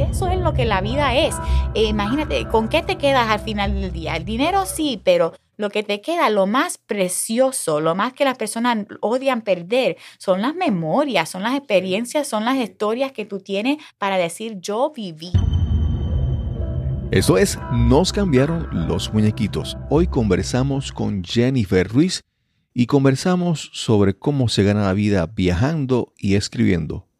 Eso es lo que la vida es. Eh, imagínate, ¿con qué te quedas al final del día? El dinero sí, pero lo que te queda, lo más precioso, lo más que las personas odian perder, son las memorias, son las experiencias, son las historias que tú tienes para decir yo viví. Eso es, nos cambiaron los muñequitos. Hoy conversamos con Jennifer Ruiz y conversamos sobre cómo se gana la vida viajando y escribiendo.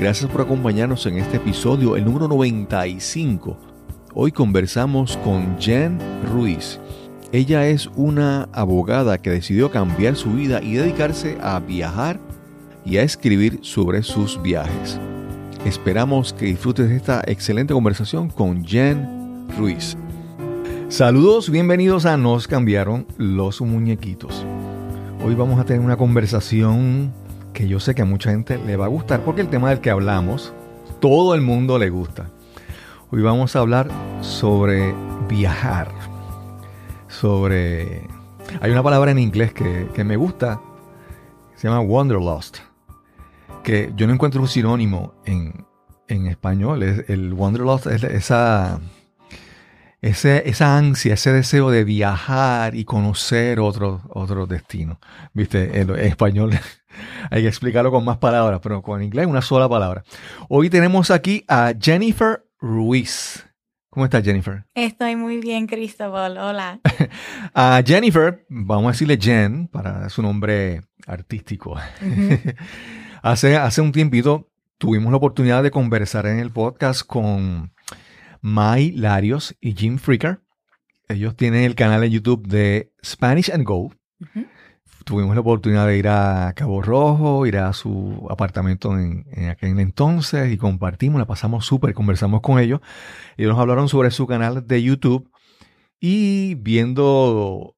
Gracias por acompañarnos en este episodio, el número 95. Hoy conversamos con Jen Ruiz. Ella es una abogada que decidió cambiar su vida y dedicarse a viajar y a escribir sobre sus viajes. Esperamos que disfrutes de esta excelente conversación con Jen Ruiz. Saludos, bienvenidos a Nos cambiaron los muñequitos. Hoy vamos a tener una conversación que yo sé que a mucha gente le va a gustar porque el tema del que hablamos, todo el mundo le gusta. Hoy vamos a hablar sobre viajar sobre... Hay una palabra en inglés que, me gusta, se llama wanderlust, que yo no encuentro un sinónimo en, español. el wanderlust es esa, esa ansia, ese deseo de viajar y conocer otro, otro destino. Viste, en, español hay que explicarlo con más palabras, pero con inglés una sola palabra. Hoy tenemos aquí a Jennifer Ruiz. ¿Cómo estás, Jennifer? Estoy muy bien, Cristóbal. Hola. a Jennifer, vamos a decirle Jen para su nombre artístico. hace, hace un tiempito tuvimos la oportunidad de conversar en el podcast con Mai Larios y Jim Freaker. Ellos tienen el canal de YouTube de Spanish and Go tuvimos la oportunidad de ir a Cabo Rojo, ir a su apartamento en, aquel entonces y compartimos, la pasamos súper, conversamos con ellos. Ellos nos hablaron sobre su canal de YouTube y viendo,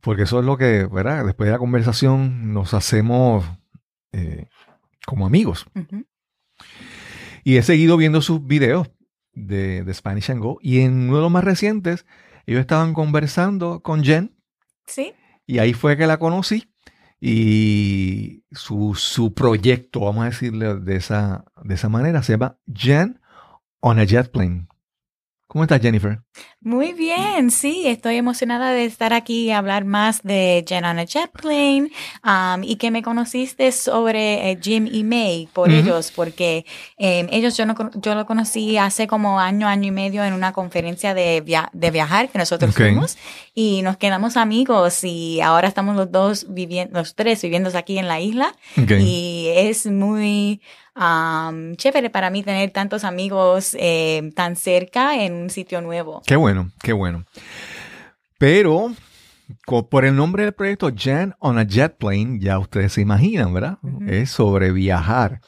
porque eso es lo que, ¿verdad? Después de la conversación nos hacemos eh, como amigos. Y he seguido viendo sus videos de, de Spanish and Go y en uno de los más recientes ellos estaban conversando con Jen. Sí. Y ahí fue que la conocí y su, su proyecto, vamos a decirle de esa, de esa manera, se llama Jen on a Jet Plane. ¿Cómo estás, Jennifer? Muy bien, sí, estoy emocionada de estar aquí y hablar más de Jen on a Jet Plane um, y que me conociste sobre eh, Jim y May por ellos, porque em, ellos yo, no, yo lo conocí hace como año, año y medio en una conferencia de, de viajar que nosotros fuimos y nos quedamos amigos y ahora estamos los dos viviendo, los tres viviendo aquí en la isla y es muy chévere para mí tener tantos amigos eh, tan cerca en un sitio nuevo. Qué bueno, qué bueno. Pero por el nombre del proyecto Jen on a Jet Plane, ya ustedes se imaginan, ¿verdad? Es sobre viajar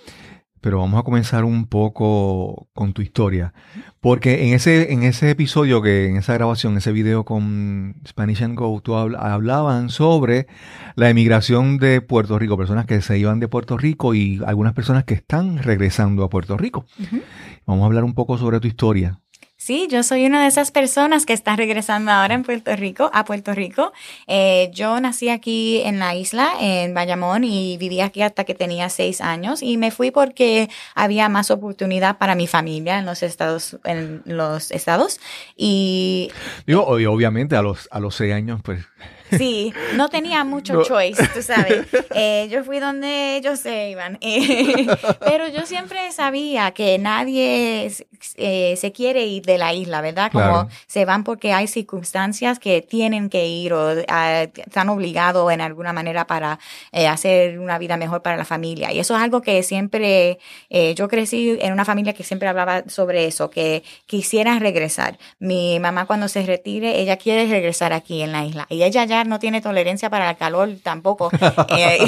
pero vamos a comenzar un poco con tu historia. Porque en ese, en ese episodio, que en esa grabación, ese video con Spanish and Go, tú hablaban sobre la emigración de Puerto Rico, personas que se iban de Puerto Rico y algunas personas que están regresando a Puerto Rico. Vamos a hablar un poco sobre tu historia. Sí, yo soy una de esas personas que está regresando ahora en Puerto Rico, a Puerto Rico. Eh, yo nací aquí en la isla, en Bayamón, y viví aquí hasta que tenía seis años. Y me fui porque había más oportunidad para mi familia en los estados, en los estados. Y digo, obviamente a los a los seis años, pues Sí, no tenía mucho choice, tú sabes. Eh, yo fui donde ellos se iban. Eh, pero yo siempre sabía que nadie eh, se quiere ir de la isla, ¿verdad? Como se van porque hay circunstancias que tienen que ir o ah, están obligados en alguna manera para hacer una vida mejor para la familia. Y eso es algo que siempre, yo crecí en una familia que siempre hablaba sobre eso, que quisieran regresar. Mi mamá cuando se retire, ella quiere regresar aquí en la isla. Y ella ya no tiene tolerancia para el calor tampoco. Eh,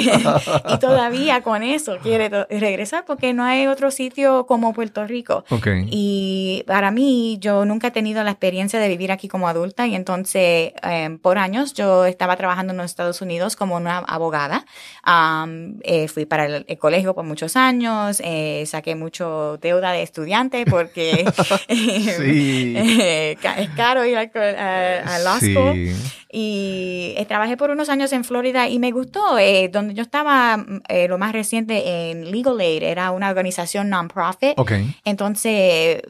y todavía con eso quiere regresar porque no hay otro sitio como Puerto Rico. Okay. Y para mí, yo nunca he tenido la experiencia de vivir aquí como adulta y entonces em, por años yo estaba trabajando en los Estados Unidos como una abogada. Eh, fui para el, colegio por muchos años, eh, saqué mucho deuda de estudiante porque eh, es caro ir a, law school. Y trabajé por unos años en Florida y me gustó. donde yo estaba, lo más reciente en Legal Aid, era una organización non-profit. Entonces,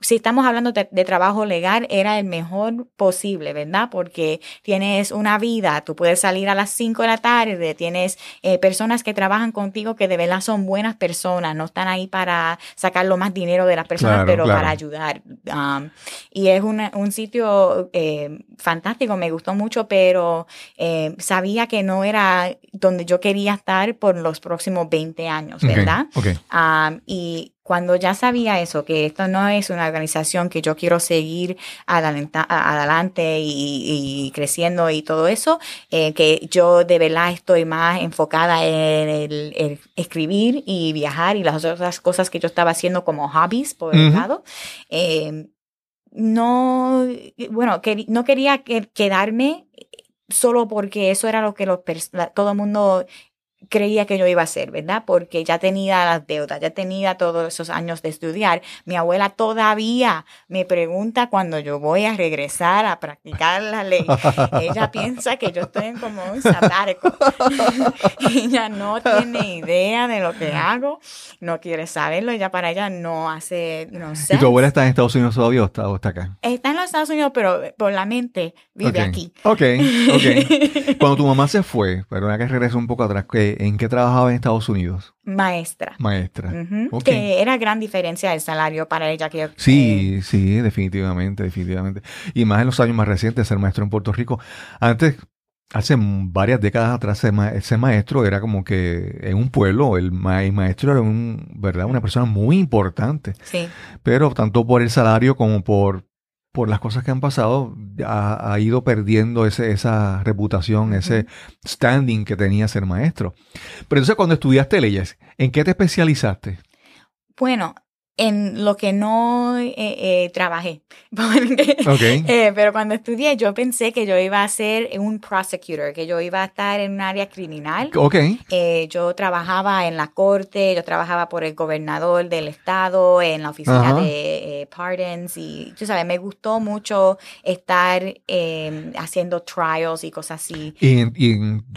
si estamos hablando de, de trabajo legal, era el mejor posible, ¿verdad? Porque tienes una vida, tú puedes salir a las 5 de la tarde, tienes eh, personas que trabajan contigo que de verdad son buenas personas, no están ahí para sacar lo más dinero de las personas, pero para ayudar. Um, y es un sitio eh, fantástico, me gustó mucho, pero eh, sabía que no era donde yo quería estar por los próximos 20 años, ¿verdad? Um, y cuando ya sabía eso, que esto no es una organización que yo quiero seguir adelante y, creciendo y todo eso, eh, que yo de verdad estoy más enfocada en el, escribir y viajar y las otras cosas que yo estaba haciendo como hobbies por el lado. Eh, no, bueno, no quería quedarme solo porque eso era lo que los, todo el mundo creía que yo iba a hacer, ¿verdad? Porque ya tenía las deudas, ya tenía todos esos años de estudiar. Mi abuela todavía me pregunta cuando yo voy a regresar a practicar la ley. Ella piensa que yo estoy como un sabático. ella no tiene idea de lo que hago, no quiere saberlo, ella para ella no hace, no sé. ¿Y tu abuela está en Estados Unidos todavía o está, acá? Está en los Estados Unidos, pero por la mente vive aquí. Ok, ok. Cuando tu mamá se fue, perdona que regrese un poco atrás, que ¿en qué trabajaba en Estados Unidos? Maestra. Maestra. Que era gran diferencia el salario para ella. Que, sí, eh, sí, definitivamente, definitivamente. Y más en los años más recientes, ser maestro en Puerto Rico. Antes, hace varias décadas atrás, ser, maestro era como que en un pueblo, el, maestro era un, ¿verdad? una persona muy importante. Sí. Pero tanto por el salario como por por las cosas que han pasado, ha, ido perdiendo ese, esa reputación, ese standing que tenía ser maestro. Pero entonces cuando estudiaste leyes, ¿en qué te especializaste? Bueno, en lo que no eh, eh, trabajé. Eh, pero cuando estudié yo pensé que yo iba a ser un prosecutor, que yo iba a estar en un área criminal. Okay. yo trabajaba en la corte, yo trabajaba por el gobernador del estado, en la oficina de pardons y, tú sabes, me gustó mucho estar em, haciendo trials y cosas así. Y,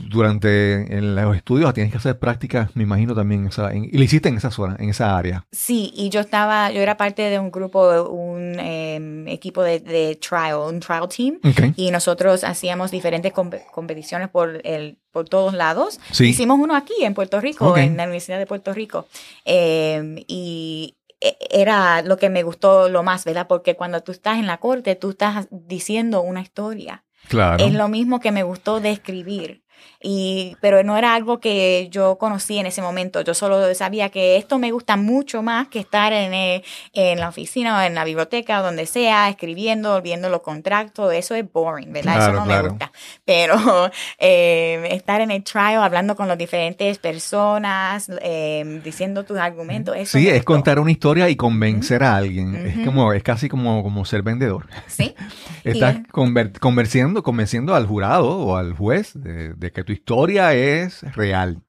durante los estudios tienes que hacer prácticas, me imagino también, y lo hiciste en esa zona, en esa área. Sí, y yo estaba, yo era parte de un grupo, un em, equipo de, trial, un trial team, y nosotros hacíamos diferentes competiciones por el por todos lados. Hicimos uno aquí en Puerto Rico, en la Universidad de Puerto Rico, em, y e, era lo que me gustó lo más, ¿verdad? Porque cuando tú estás en la corte, tú estás diciendo una historia. Claro. Es lo mismo que me gustó de escribir. Y, pero no era algo que yo conocí en ese momento. Yo solo sabía que esto me gusta mucho más que estar en, eh, en la oficina o en la biblioteca o donde sea, escribiendo, viendo los contratos. Eso es boring, ¿verdad? Eso no me gusta. Pero eh, estar en el trial, hablando con las diferentes personas, eh, diciendo tus argumentos. Eso sí, es contar una historia y convencer a alguien. Es como, es casi como, como ser vendedor. Sí. Estás convenciendo, convenciendo al jurado o al juez de, de que tu historia es real.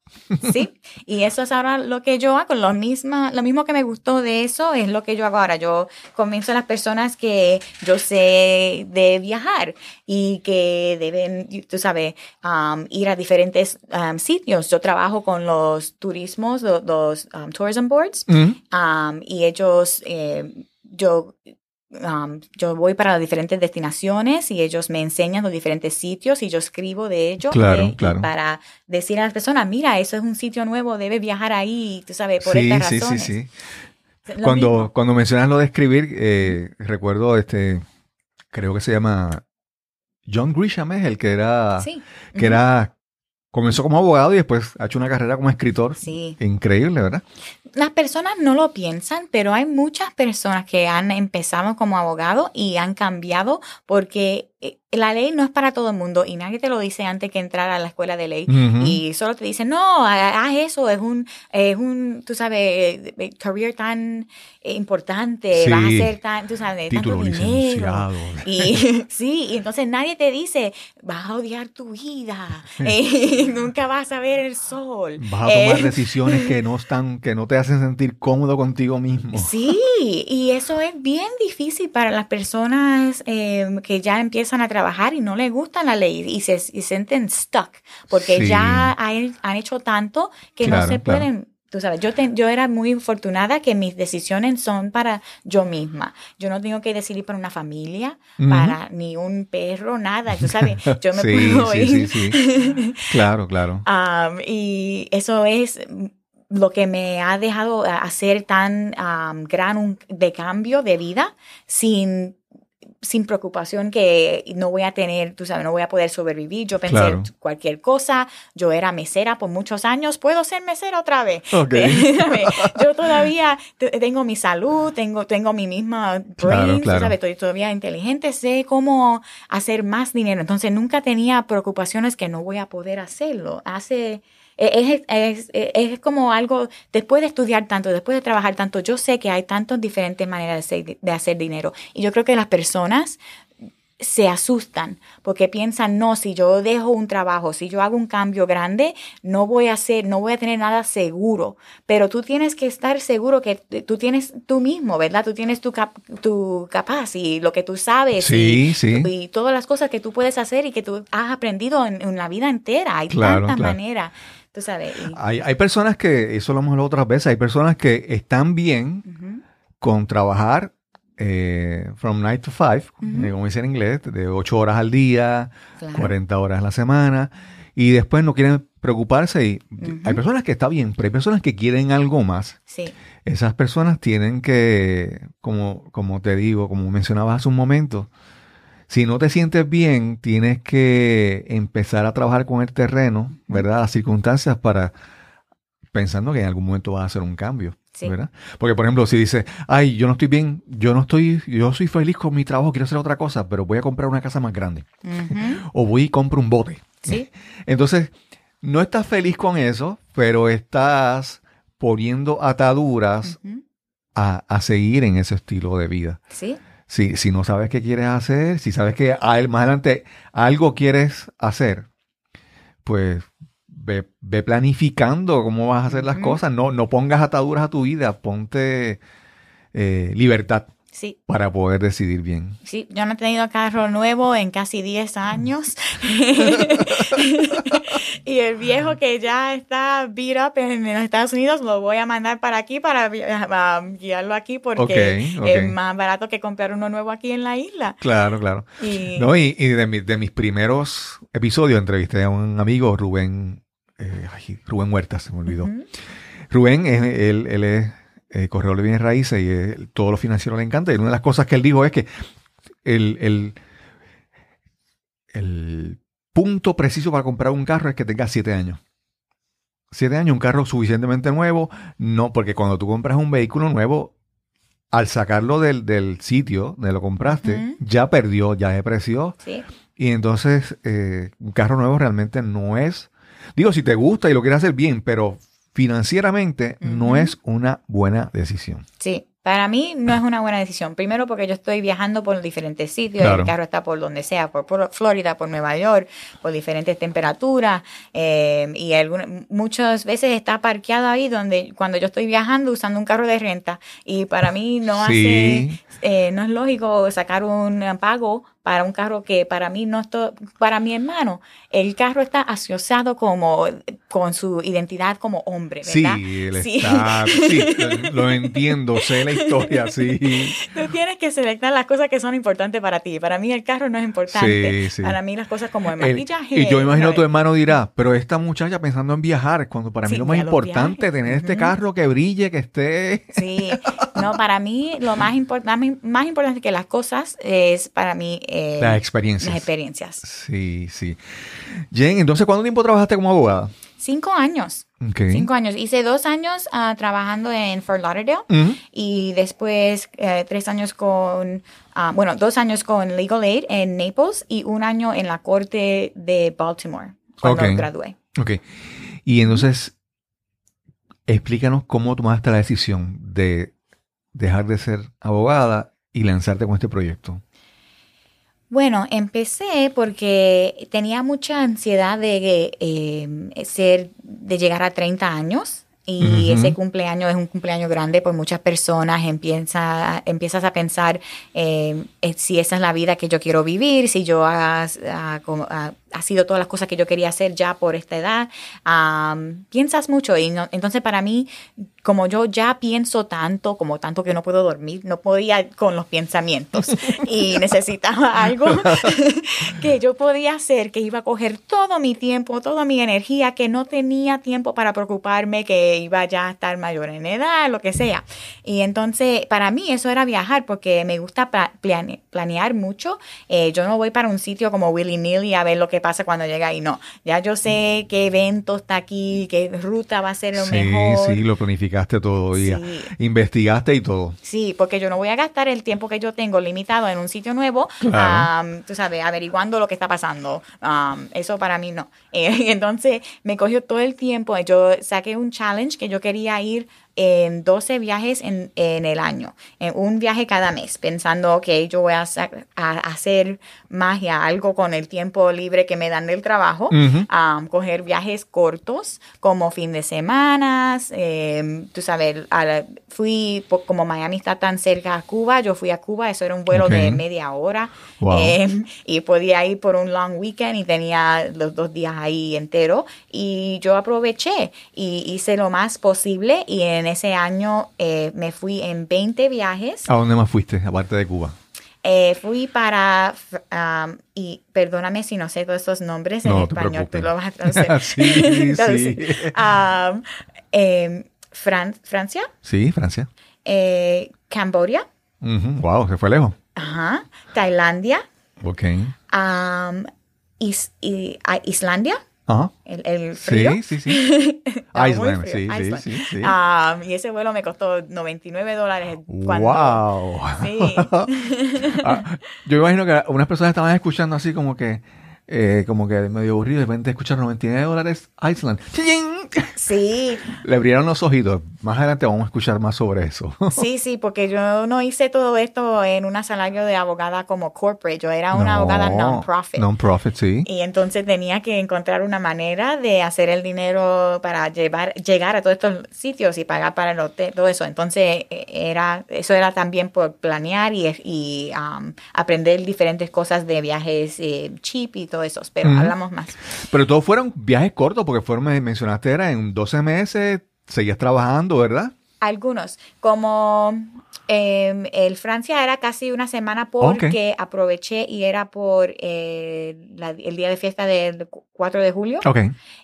Sí, y eso es ahora lo que yo hago. Lo, mismo, lo mismo que me gustó de eso es lo que yo hago ahora. Yo comienzo a las personas que yo sé de viajar y que deben, tú sabes, um, ir a diferentes um, sitios. Yo trabajo con los turismos, los, um, tourism boards, y ellos, eh, yo Um, yo voy para las diferentes destinaciones y ellos me enseñan los diferentes sitios y yo escribo de ellos eh, para decir a las personas, mira, eso es un sitio nuevo, debe viajar ahí, tú sabes, por estas sí, razones. Sí, sí, sí. Cuando, cuando mencionas lo de escribir, eh, recuerdo este, creo que se llama John Grisham es el que era, que era comenzó como abogado y después ha hecho una carrera como escritor. Sí. Increíble, ¿verdad? Las personas no lo piensan, pero hay muchas personas que han empezado como abogado y han cambiado porque la ley no es para todo el mundo y nadie te lo dice antes que entrar a la escuela de ley Ujú. y solo te dicen, no, ha- haz eso, es un, es un, tú sabes, eh, career tan eh, importante, Sí. vas a ser tan, tú sabes, Título tanto dinero. Y sí, y entonces nadie te dice, vas a odiar tu vida, eh, nunca vas a ver el sol. Vas a tomar Eh, decisiones que no están, que no te hacen sentir cómodo contigo mismo. Sí, y eso es bien difícil para las personas eh, que ya empiezan a trabajar y no les gusta la ley y se y sienten stuck porque Sí. ya han, han hecho tanto que Claro, no se claro. pueden. Tú sabes, yo, te- yo era muy afortunada que mis decisiones son para yo misma. Yo no tengo que decidir para una familia, para ni un perro, nada. Tú sabes, yo me Sí, puedo sí, ir. sí, sí. Claro, claro. Um, y eso es lo que me ha dejado hacer tan um, gran un, de cambio de vida sin sin preocupación que no voy a tener, tú sabes, no voy a poder sobrevivir. Yo pensé Claro. cualquier cosa. Yo era mesera por muchos años. ¿Puedo ser mesera otra vez? Yo todavía te- tengo mi salud, tengo, tengo mi misma brain, Claro, tú claro. sabes, estoy todavía inteligente, sé cómo hacer más dinero. Entonces nunca tenía preocupaciones que no voy a poder hacerlo. Hace, es, es, es, es como algo, después de estudiar tanto, después de trabajar tanto, yo sé que hay tantas diferentes maneras de hacer, de hacer dinero. Y yo creo que las personas se asustan porque piensan, no, si yo dejo un trabajo, si yo hago un cambio grande, no voy a hacer, no voy a tener nada seguro. Pero tú tienes que estar seguro que tú tienes tú mismo, ¿verdad? Tú tienes tu, cap- tu capaz y lo que tú sabes. Sí, y, sí. Y todas las cosas que tú puedes hacer y que tú has aprendido en, en la vida entera. Hay Claro, tantas claro. maneras, tú sabes. y- Hay, hay personas que, eso lo hemos hablado otras veces, hay personas que están bien con trabajar eh, from 9 to 5, Ujú. eh, como dice en inglés, de 8 horas al día, claro. 40 horas a la semana, y después no quieren preocuparse. Y. Hay personas que está bien, pero hay personas que quieren algo más. Sí, Esas personas tienen que, como, como te digo, como mencionabas hace un momento, si no te sientes bien, tienes que empezar a trabajar con el terreno, ¿verdad? Las circunstancias para, pensando que en algún momento vas a hacer un cambio, Sí. ¿verdad? Porque, por ejemplo, si dices, ay, yo no estoy bien, yo no estoy, yo soy feliz con mi trabajo, quiero hacer otra cosa, pero voy a comprar una casa más grande. O voy y compro un bote. sí, Entonces, no estás feliz con eso, pero estás poniendo ataduras a, a seguir en ese estilo de vida. sí, Si, si no sabes qué quieres hacer, si sabes que más adelante algo quieres hacer, pues ve, ve planificando cómo vas a hacer las cosas. No, no pongas ataduras a tu vida, ponte eh, libertad sí. para poder decidir bien. Sí, yo no he tenido carro nuevo en casi 10 años. y el viejo que ya está beat up en, los Estados Unidos lo voy a mandar para aquí para guiarlo aquí porque es más barato que comprar uno nuevo aquí en la isla. Claro, claro. Y, No, y, y de, mi- de mis primeros episodios entrevisté a un amigo, Rubén, eh, ay, Rubén Huerta, se me olvidó. Rubén, él, él es eh, corredor de bienes raíces y él- todo lo financiero le encanta. Y una de las cosas que él dijo es que el, el, el punto preciso para comprar un carro es que tenga siete años. Siete años, un carro suficientemente nuevo, no, porque cuando tú compras un vehículo nuevo, al sacarlo del, del sitio donde lo compraste, ya perdió, ya depreció. sí, Y entonces, eh, un carro nuevo realmente no es. Digo, si te gusta y lo quieres hacer bien, pero financieramente no es una buena decisión. sí. Para mí no es una buena decisión. Primero porque yo estoy viajando por diferentes sitios, Claro. el carro está por donde sea, por, por Florida, por Nueva York, por diferentes temperaturas eh, y alguna- muchas veces está parqueado ahí donde cuando yo estoy viajando usando un carro de renta y para mí no Sí. hace, eh, no es lógico sacar un pago para un carro que para mí no esto, para mi hermano el carro está asociado como con su identidad como hombre, ¿verdad? Sí, él Sí. está. Sí, lo entiendo, sé la historia, sí. Tú tienes que seleccionar las cosas que son importantes para ti. Para mí el carro no es importante. Sí, sí. Para mí las cosas como el El- maquillaje. y yo imagino ¿sabes? tu hermano dirá, pero esta muchacha pensando en viajar, cuando para mí lo más importante es tener este carro que brille, que esté. Sí, no, para mí lo más, importante más importante que las cosas es para mí eh, Las experiencias. las experiencias. Sí, sí. Jen, entonces, ¿cuánto tiempo trabajaste como abogada? Cinco años. Cinco años. Hice dos años ah, trabajando en Fort Lauderdale y después eh, tres años con, ah, bueno, dos años con Legal Aid en Naples y un año en la corte de Baltimore cuando gradué. Ok. Y entonces, explícanos cómo tomaste la decisión de dejar de ser abogada y lanzarte con este proyecto. Bueno, empecé porque tenía mucha ansiedad de eh, ser, de llegar a 30 años. Y ese cumpleaños es un cumpleaños grande por muchas personas. Empieza, empiezas a pensar eh, eh, si esa es la vida que yo quiero vivir, si yo ha, ha- como- ha- ha sido todas las cosas que yo quería hacer ya por esta edad. Piensas mucho y no- entonces para mí, como yo ya pienso tanto, como tanto que no puedo dormir, no podía con los pensamientos y necesitaba algo que yo podía hacer, que iba a coger todo mi tiempo, toda mi energía, que no tenía tiempo para preocuparme, que iba ya a estar mayor en edad, lo que sea. Y entonces, para mí eso era viajar, porque me gusta pla- plane- planear mucho. Eh, yo no voy para un sitio como willy-nilly a ver lo que pasa cuando llega ahí, no. Ya yo sé qué evento está aquí, qué ruta va a ser lo sí, mejor. sí, lo planificaste todo y Sí. investigaste y todo. Sí, porque yo no voy a gastar el tiempo que yo tengo limitado en un sitio nuevo, Claro. am, tú sabes, averiguando lo que está pasando. Am, eso para mí no. Eh, entonces me cogió todo el tiempo. Yo saqué un challenge que yo quería ir en 12 viajes en, en el año, en un viaje cada mes, pensando, ok, yo voy a, a hacer magia, algo con el tiempo libre que me dan del trabajo, Ujú. um, coger viajes cortos como fin de semana, eh, tú sabes, la- fui, como Miami está tan cerca a Cuba, yo fui a Cuba, eso era un vuelo de media hora Wow. eh, y podía ir por un long weekend y tenía los dos días ahí entero y yo aproveché y hice lo más posible y en ese año eh, me fui en 20 viajes. ¿A dónde más fuiste, aparte de Cuba? Eh, fui para, um, y perdóname si no sé todos estos nombres en No español, tú preocupes. lo vas a traducir. Sí, sí. Um, em, Fran- Francia, Sí, Francia. eh, Camboya. Wow, se fue lejos. ajá, Tailandia, Ok. um, Is- y- a- Islandia, Ajá. el, el frío. Sí, sí, sí. Estaba muy Iceland, sí, sí, Iceland. sí, sí. Um, y ese vuelo me costó 99 dólares. cuando- Wow. Sí. Ah, yo imagino que unas personas estaban escuchando así como que, eh, como que medio aburrido, de repente escuchar 99 dólares Iceland. Sí, Le abrieron los ojitos. Más adelante vamos a escuchar más sobre eso. Sí, sí, porque yo no hice todo esto en un salario de abogada como corporate, yo era una abogada non-profit. Non-profit, sí. Y entonces tenía que encontrar una manera de hacer el dinero para llevar, llegar a todos estos sitios y pagar para el hotel, todo eso. Entonces eh, era, eso era también por planear y, y, um, aprender diferentes cosas de viajes eh, cheap y todo eso. Pero hablamos más. Pero todos fueron viajes cortos, porque fueron, me mencionaste, era en 12 meses, seguías trabajando, ¿verdad? Algunos, como eh, el Francia era casi una semana porque aproveché y era por eh, la- el día de fiesta del 4 de julio.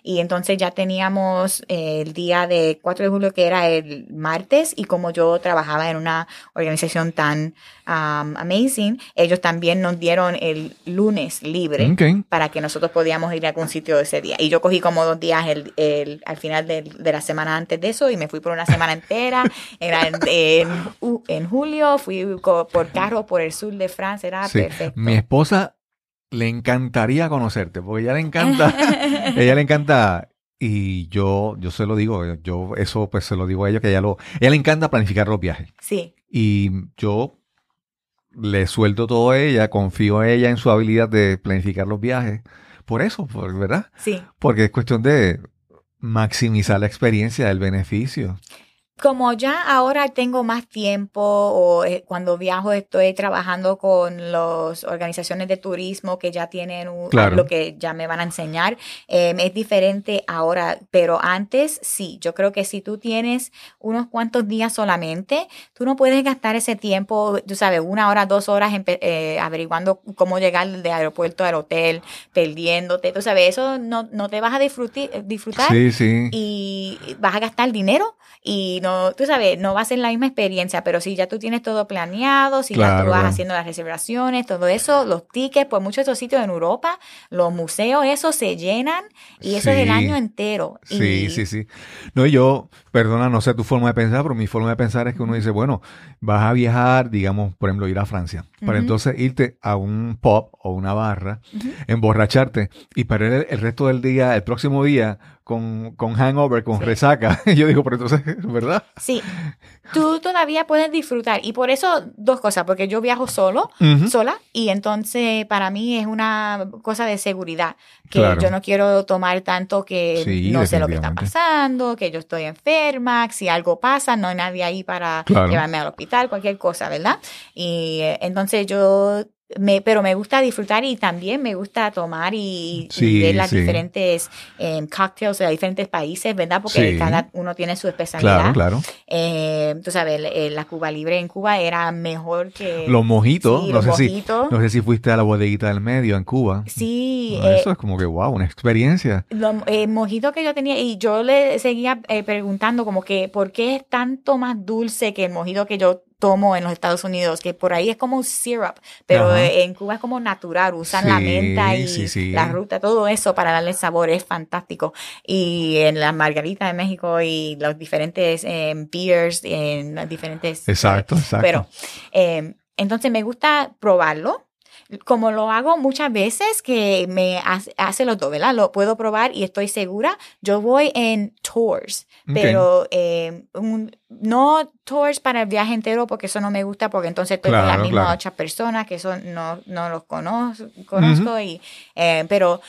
Y entonces ya teníamos eh, el día de 4 de julio que era el martes y como yo trabajaba en una organización tan um, amazing, ellos también nos dieron el lunes libre para que nosotros podíamos ir a algún sitio ese día. Y yo cogí como dos días el, el- al final del- de la semana antes de eso y me fui por una semana entera. Era en, en julio, fui por carro por el sur de Francia, era Sí. perfecto. Mi esposa le encantaría conocerte, porque ella le encanta, ella le encanta, y yo, yo se lo digo, yo eso pues se lo digo a ella, que ella lo, ella le encanta planificar los viajes. Sí, Y yo le suelto todo a ella, confío en ella en su habilidad de planificar los viajes. Por eso, por, ¿verdad? sí. Porque es cuestión de maximizar la experiencia, el beneficio. Como ya ahora tengo más tiempo o eh, cuando viajo estoy trabajando con las organizaciones de turismo que ya tienen un- Claro. lo que ya me van a enseñar, eh, es diferente ahora, pero antes sí, yo creo que si tú tienes unos cuantos días solamente, tú no puedes gastar ese tiempo, tú sabes, una hora, dos horas eh, averiguando cómo llegar del aeropuerto al hotel, perdiéndote, tú sabes, eso no, no te vas a disfrutar Sí, sí. y vas a gastar dinero y no no, tú sabes, no va a ser la misma experiencia, pero si ya tú tienes todo planeado, si ya tú vas haciendo las reservaciones, todo eso, los tickets, pues muchos de esos sitios en Europa, los museos, eso se llenan y eso es el año entero. Sí, Y- sí, sí. No, yo, perdona, no sé tu forma de pensar, pero mi forma de pensar es que uno dice, bueno, vas a viajar, digamos, por ejemplo, ir a Francia, para entonces irte a un pub o una barra, emborracharte y perder el, el resto del día, el próximo día, con, con hangover, con Sí. resaca. yo digo, pero entonces, ¿verdad? Sí, tú todavía puedes disfrutar y por eso dos cosas, porque yo viajo solo, sola y entonces para mí es una cosa de seguridad, que Claro. yo no quiero tomar tanto que Sí, no sé lo que está pasando, que yo estoy enferma, que si algo pasa, no hay nadie ahí para Claro. llevarme al hospital, cualquier cosa, ¿verdad? Y eh, entonces yo... Me, pero me gusta disfrutar y también me gusta tomar y, y Sí, ver las sí. diferentes eh, cocktails de diferentes países, ¿verdad? Porque Sí. cada uno tiene su especialidad. Claro, claro. Eh, tú sabes, la Cuba Libre en Cuba era mejor que... Los mojitos, no los sé si, mojitos. no sé si fuiste a la bodeguita del medio en Cuba. Sí, No, eh, Eso es como que, wow, una experiencia. lo- el mojito que yo tenía y yo le seguía eh, preguntando como que por qué es tanto más dulce que el mojito que yo tomo en los Estados Unidos, que por ahí es como un syrup, pero Ajá. eh, en Cuba es como natural, usan la menta y sí, sí. la ruta, todo eso para darle sabor, es fantástico. Y en la margarita de México y los diferentes eh, beers, en las diferentes... Exacto, exacto. Pero, eh, entonces me gusta probarlo. Como lo hago muchas veces, que me hace, hace los dos, ¿verdad? Lo puedo probar y estoy segura. Yo voy en tours, pero eh, un- no tours para el viaje entero, porque eso no me gusta, porque entonces estoy con las mismas claro. ocho personas que eso no, no los conozco, conozco y, eh, pero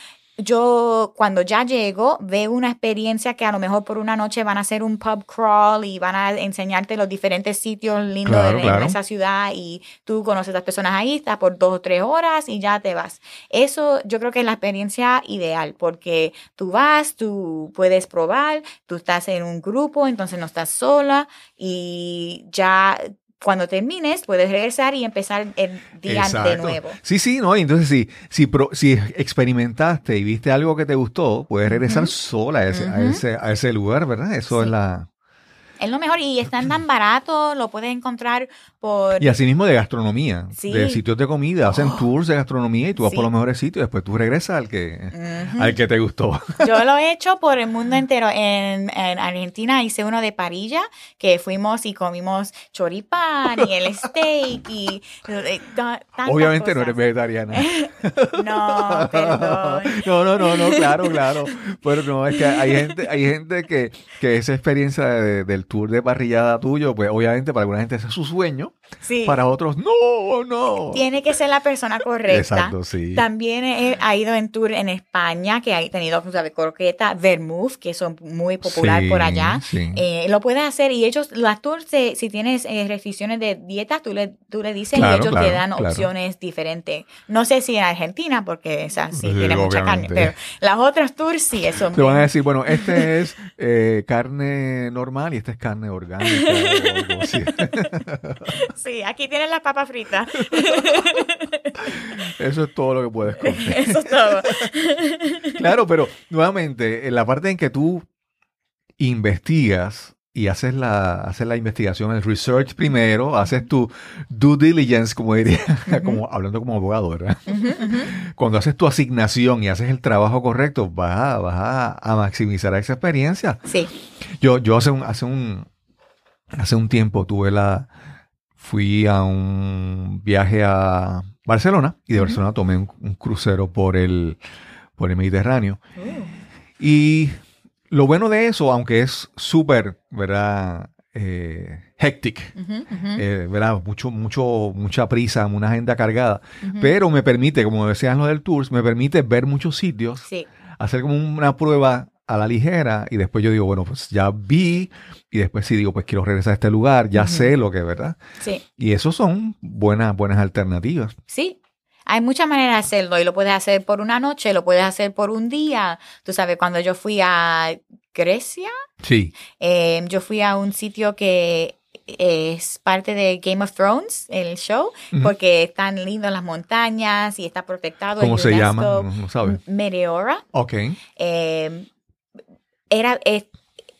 yo cuando ya llego veo una experiencia que a lo mejor por una noche van a hacer un pub crawl y van a enseñarte los diferentes sitios lindos Claro, claro. esa ciudad y tú conoces a las personas ahí, estás por dos o tres horas y ya te vas. Eso yo creo que es la experiencia ideal porque tú vas, tú puedes probar, tú estás en un grupo, entonces no estás sola y ya cuando termines puedes regresar y empezar el día de Exacto. nuevo. Sí, sí, no, entonces si, si, pro- si experimentaste y viste algo que te gustó, puedes regresar Ujú. sola a ese, a, Ujú. ese, a ese lugar, ¿verdad? Eso Sí. es la... Es lo mejor y están tan baratos, lo puedes encontrar por... Y asimismo de gastronomía, Sí. de sitios de comida, hacen Oh. tours de gastronomía y tú vas Sí. por los mejores sitios, después tú regresas al que, Ujú. al que te gustó. Yo lo he hecho por el mundo entero. En, en Argentina hice uno de parilla, que fuimos y comimos choripán y el steak y eh, Obviamente no eres cosas. vegetariana. No, perdón. No, no, no, no, claro, claro. Pero no, es que hay gente, hay gente que, que esa experiencia de- del tour de parrillada tuyo, pues obviamente para alguna gente ese es su sueño, Sí. para otros no, no. Tiene que ser la persona correcta. Exacto, sí. También he, ha ido en tour en España, que ha tenido, sabes, croqueta, vermouth, que son muy popular Sí, por allá. sí. Eh, lo puedes hacer y ellos, las tours, si tienes eh, restricciones de dieta, tú le, tú le dices Claro, y ellos claro, te dan claro. opciones diferentes. No sé si en Argentina, porque esa sí tiene mucha carne, pero las otras tours sí, eso. Te van a decir, bueno, este es eh, carne normal y este es carne orgánica. o algo así. Sí, aquí tienes las papas fritas. Eso es todo lo que puedes comer. eso es todo. Claro, pero nuevamente, en la parte en que tú investigas y haces la, haces la investigación, el research primero, haces tu due diligence, como diría, como, hablando como abogado, ¿verdad? Cuando haces tu asignación y haces el trabajo correcto, vas a, vas a, a maximizar esa experiencia. Sí. Yo, yo hace un, hace un, hace un tiempo tuve la, fui a un viaje a Barcelona y de Ujú. Barcelona tomé un, un crucero por el, por el Mediterráneo. Uh, Y lo bueno de eso, aunque es súper, ¿verdad? Eh, hectic, eh, ¿verdad? Mucho, mucho, mucha prisa, una agenda cargada, pero me permite, como decían los del tours, me permite ver muchos sitios, Sí. hacer como una prueba a la ligera y después yo digo, bueno, pues ya vi y después sí digo, pues quiero regresar a este lugar, ya sé lo que, ¿verdad? Sí. Y eso son buenas, buenas alternativas. Sí. Hay muchas maneras de hacerlo y lo puedes hacer por una noche, lo puedes hacer por un día. Tú sabes, cuando yo fui a Grecia, Sí. eh, yo fui a un sitio que es parte de Game of Thrones, el show, Ujú. porque están lindas las montañas y está protectado. ¿Cómo se llama? No, no sabes. Meteora. Ok. Eh, era, es-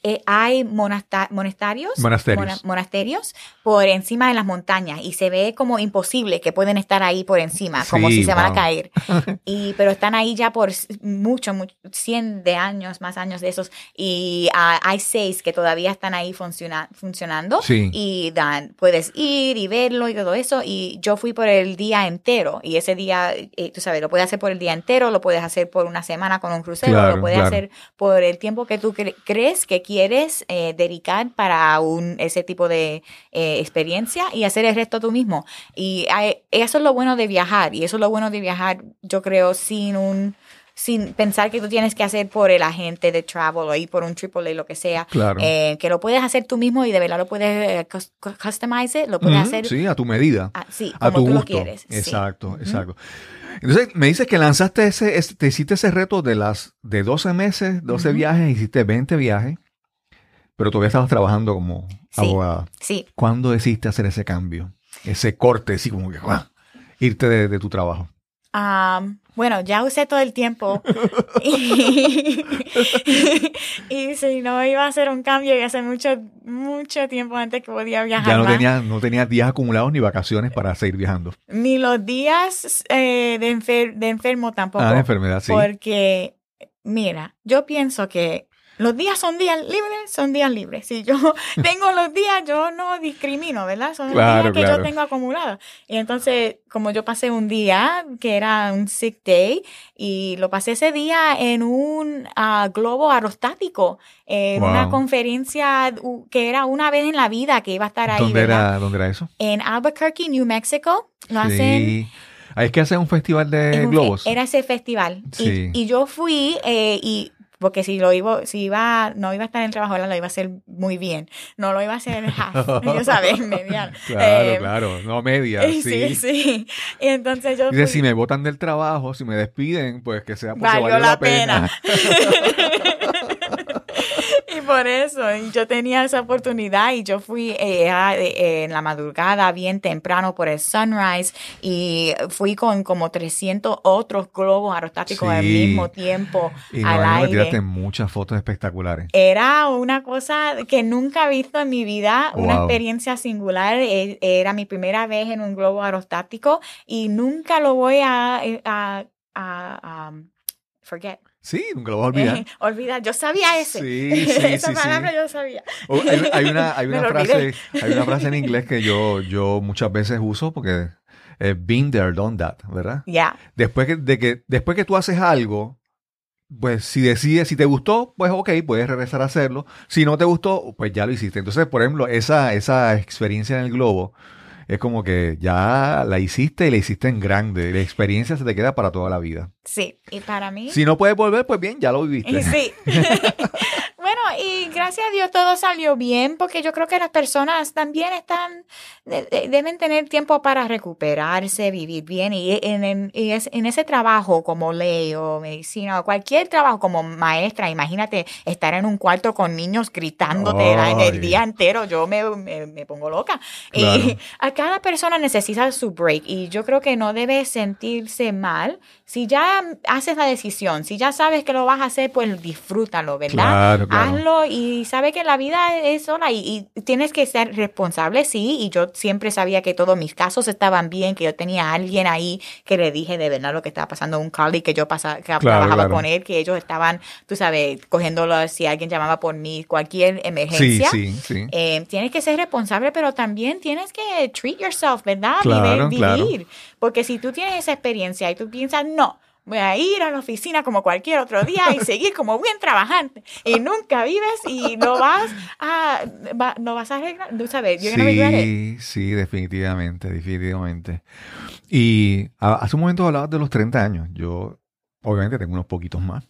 eh, hay monasta- monasterios, Monasterios. mona- monasterios por encima de las montañas y se ve como imposible que pueden estar ahí por encima, como si se van a caer. Y, pero están ahí ya por mucho, mucho, 100 de años, más años de esos. Y ah, hay seis que todavía están ahí funciona- funcionando. Sí. Y dan, puedes ir y verlo y todo eso. Y yo fui por el día entero. Y ese día, eh, tú sabes, lo puedes hacer por el día entero, lo puedes hacer por una semana con un crucero, Claro, lo puedes claro. hacer por el tiempo que tú cre- crees que quieres eh, dedicar para un, ese tipo de eh, experiencia y hacer el resto tú mismo. Y hay- eso es lo bueno de viajar. Y eso es lo bueno de viajar, yo creo, sin un sin pensar que tú tienes que hacer por el agente de travel o ir por un AAA, lo que sea. Claro. Eh, que lo puedes hacer tú mismo y de verdad lo puedes eh, cus- cu- customize, lo puedes hacer Sí, a tu medida. ah, sí, a como tu tú lo gusto. quieres. sí. Exacto, exacto. Entonces, me dices que lanzaste ese, ese- te hiciste ese reto de las de 12 meses, 12 Ujú. viajes, hiciste 20 viajes, pero todavía estabas trabajando como Sí. abogada. Sí, ¿Cuándo decidiste hacer ese cambio? Ese corte, así como que irte de, de tu trabajo. Am, bueno, ya usé todo el tiempo. y, y si no iba a hacer un cambio, y hace mucho, mucho tiempo antes que podía viajar. Ya no tenías no tenías días acumulados ni vacaciones para seguir viajando. Ni los días eh, de, enfer- de enfermo tampoco. Ah, de enfermedad, sí. Porque, mira, yo pienso que los días son días libres, son días libres. Si yo tengo los días, yo no discrimino, ¿verdad? Son Claro, días que claro. yo tengo acumulados. Y entonces, como yo pasé un día que era un sick day, y lo pasé ese día en un ah, globo aerostático, en una conferencia uh, que era una vez en la vida que iba a estar ahí, ¿Dónde ¿verdad? era, ¿Dónde era eso? En Albuquerque, New Mexico. Lo hacen Sí. Ahí es que hacen un festival de un- globos. Era ese festival. Y- Sí. Y, yo fui eh, y porque si lo iba, si iba, no iba a estar en el trabajo, lo iba a hacer muy bien. No lo iba a hacer half, ya sabes, mediano. Claro, Eh, claro, no media, Sí, sí. sí. Y entonces yo Dice, fui- si me botan del trabajo, si me despiden, pues que sea porque Valió valió, la la pena. Por eso, y yo tenía esa oportunidad y yo fui eh, a- eh, en la madrugada bien temprano por el sunrise y fui con como 300 otros globos aerostáticos al Sí. mismo tiempo y al aire. tiraste muchas fotos espectaculares. Era una cosa que nunca he visto en mi vida, una experiencia singular. Eh, Era mi primera vez en un globo aerostático y nunca lo voy a, a, a- a- forget. Sí, nunca lo vas a olvidar. Eh, olvidar. Yo sabía ese. Sí, sí, Esa sí, palabra sí. yo sabía. Hay, hay una, hay una frase, hay una frase en inglés que yo, yo muchas veces uso porque eh, been there, done that, ¿verdad? Ya. Después que, de que, después que tú haces algo, pues si decides, si te gustó, pues ok, puedes regresar a hacerlo. Si no te gustó, pues ya lo hiciste. Entonces, por ejemplo, esa, esa experiencia en el globo es como que ya la hiciste y la hiciste en grande. La experiencia se te queda para toda la vida. Sí. Y para mí. Si no puedes volver, pues bien, ya lo viviste. sí. y gracias a Dios todo salió bien, porque yo creo que las personas también están, de- de- deben tener tiempo para recuperarse, vivir bien. Y en, en- y es- en ese trabajo como ley o medicina o cualquier trabajo como maestra, imagínate estar en un cuarto con niños gritándote Ay. el día entero, yo me, me- me pongo loca. Claro. Y a cada persona necesita su break y yo creo que no debe sentirse mal. Si ya haces la decisión, si ya sabes que lo vas a hacer, pues disfrútalo, ¿verdad? Claro, claro. Hazlo y sabe que la vida es sola y, y tienes que ser responsable, sí. Y yo siempre sabía que todos mis casos estaban bien, que yo tenía a alguien ahí que le dije de verdad lo que estaba pasando, un colleague que yo pasa, que trabajaba claro. con él, que ellos estaban, tú sabes, cogiéndolo si alguien llamaba por mí, cualquier Sí, emergencia. sí, sí. Eh, tienes que ser responsable, pero también tienes que treat yourself, ¿verdad? Claro, claro. vivir. Porque si tú tienes esa experiencia y tú piensas, no, voy a ir a la oficina como cualquier otro día y seguir como buen trabajante y nunca vives y no vas a, va- no vas a arreglar, tú sabes, it. Sí, sí, definitivamente, definitivamente. Y a- hace un momento hablabas de los 30 años. Yo, obviamente, tengo unos poquitos más.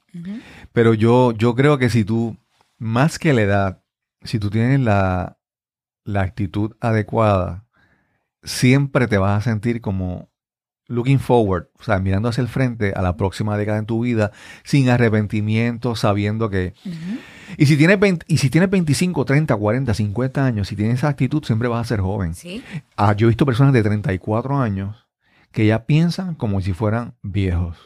Pero yo, yo creo que si tú, más que la edad, si tú tienes la, la actitud adecuada, siempre te vas a sentir como looking forward, o sea, mirando hacia el frente a la próxima década en tu vida, sin arrepentimiento, sabiendo que... Y si tienes 20 y si tienes 25, 30, 40, 50 años, si tienes esa actitud, siempre vas a ser joven. Sí, Ah, yo he visto personas de 34 años que ya piensan como si fueran viejos.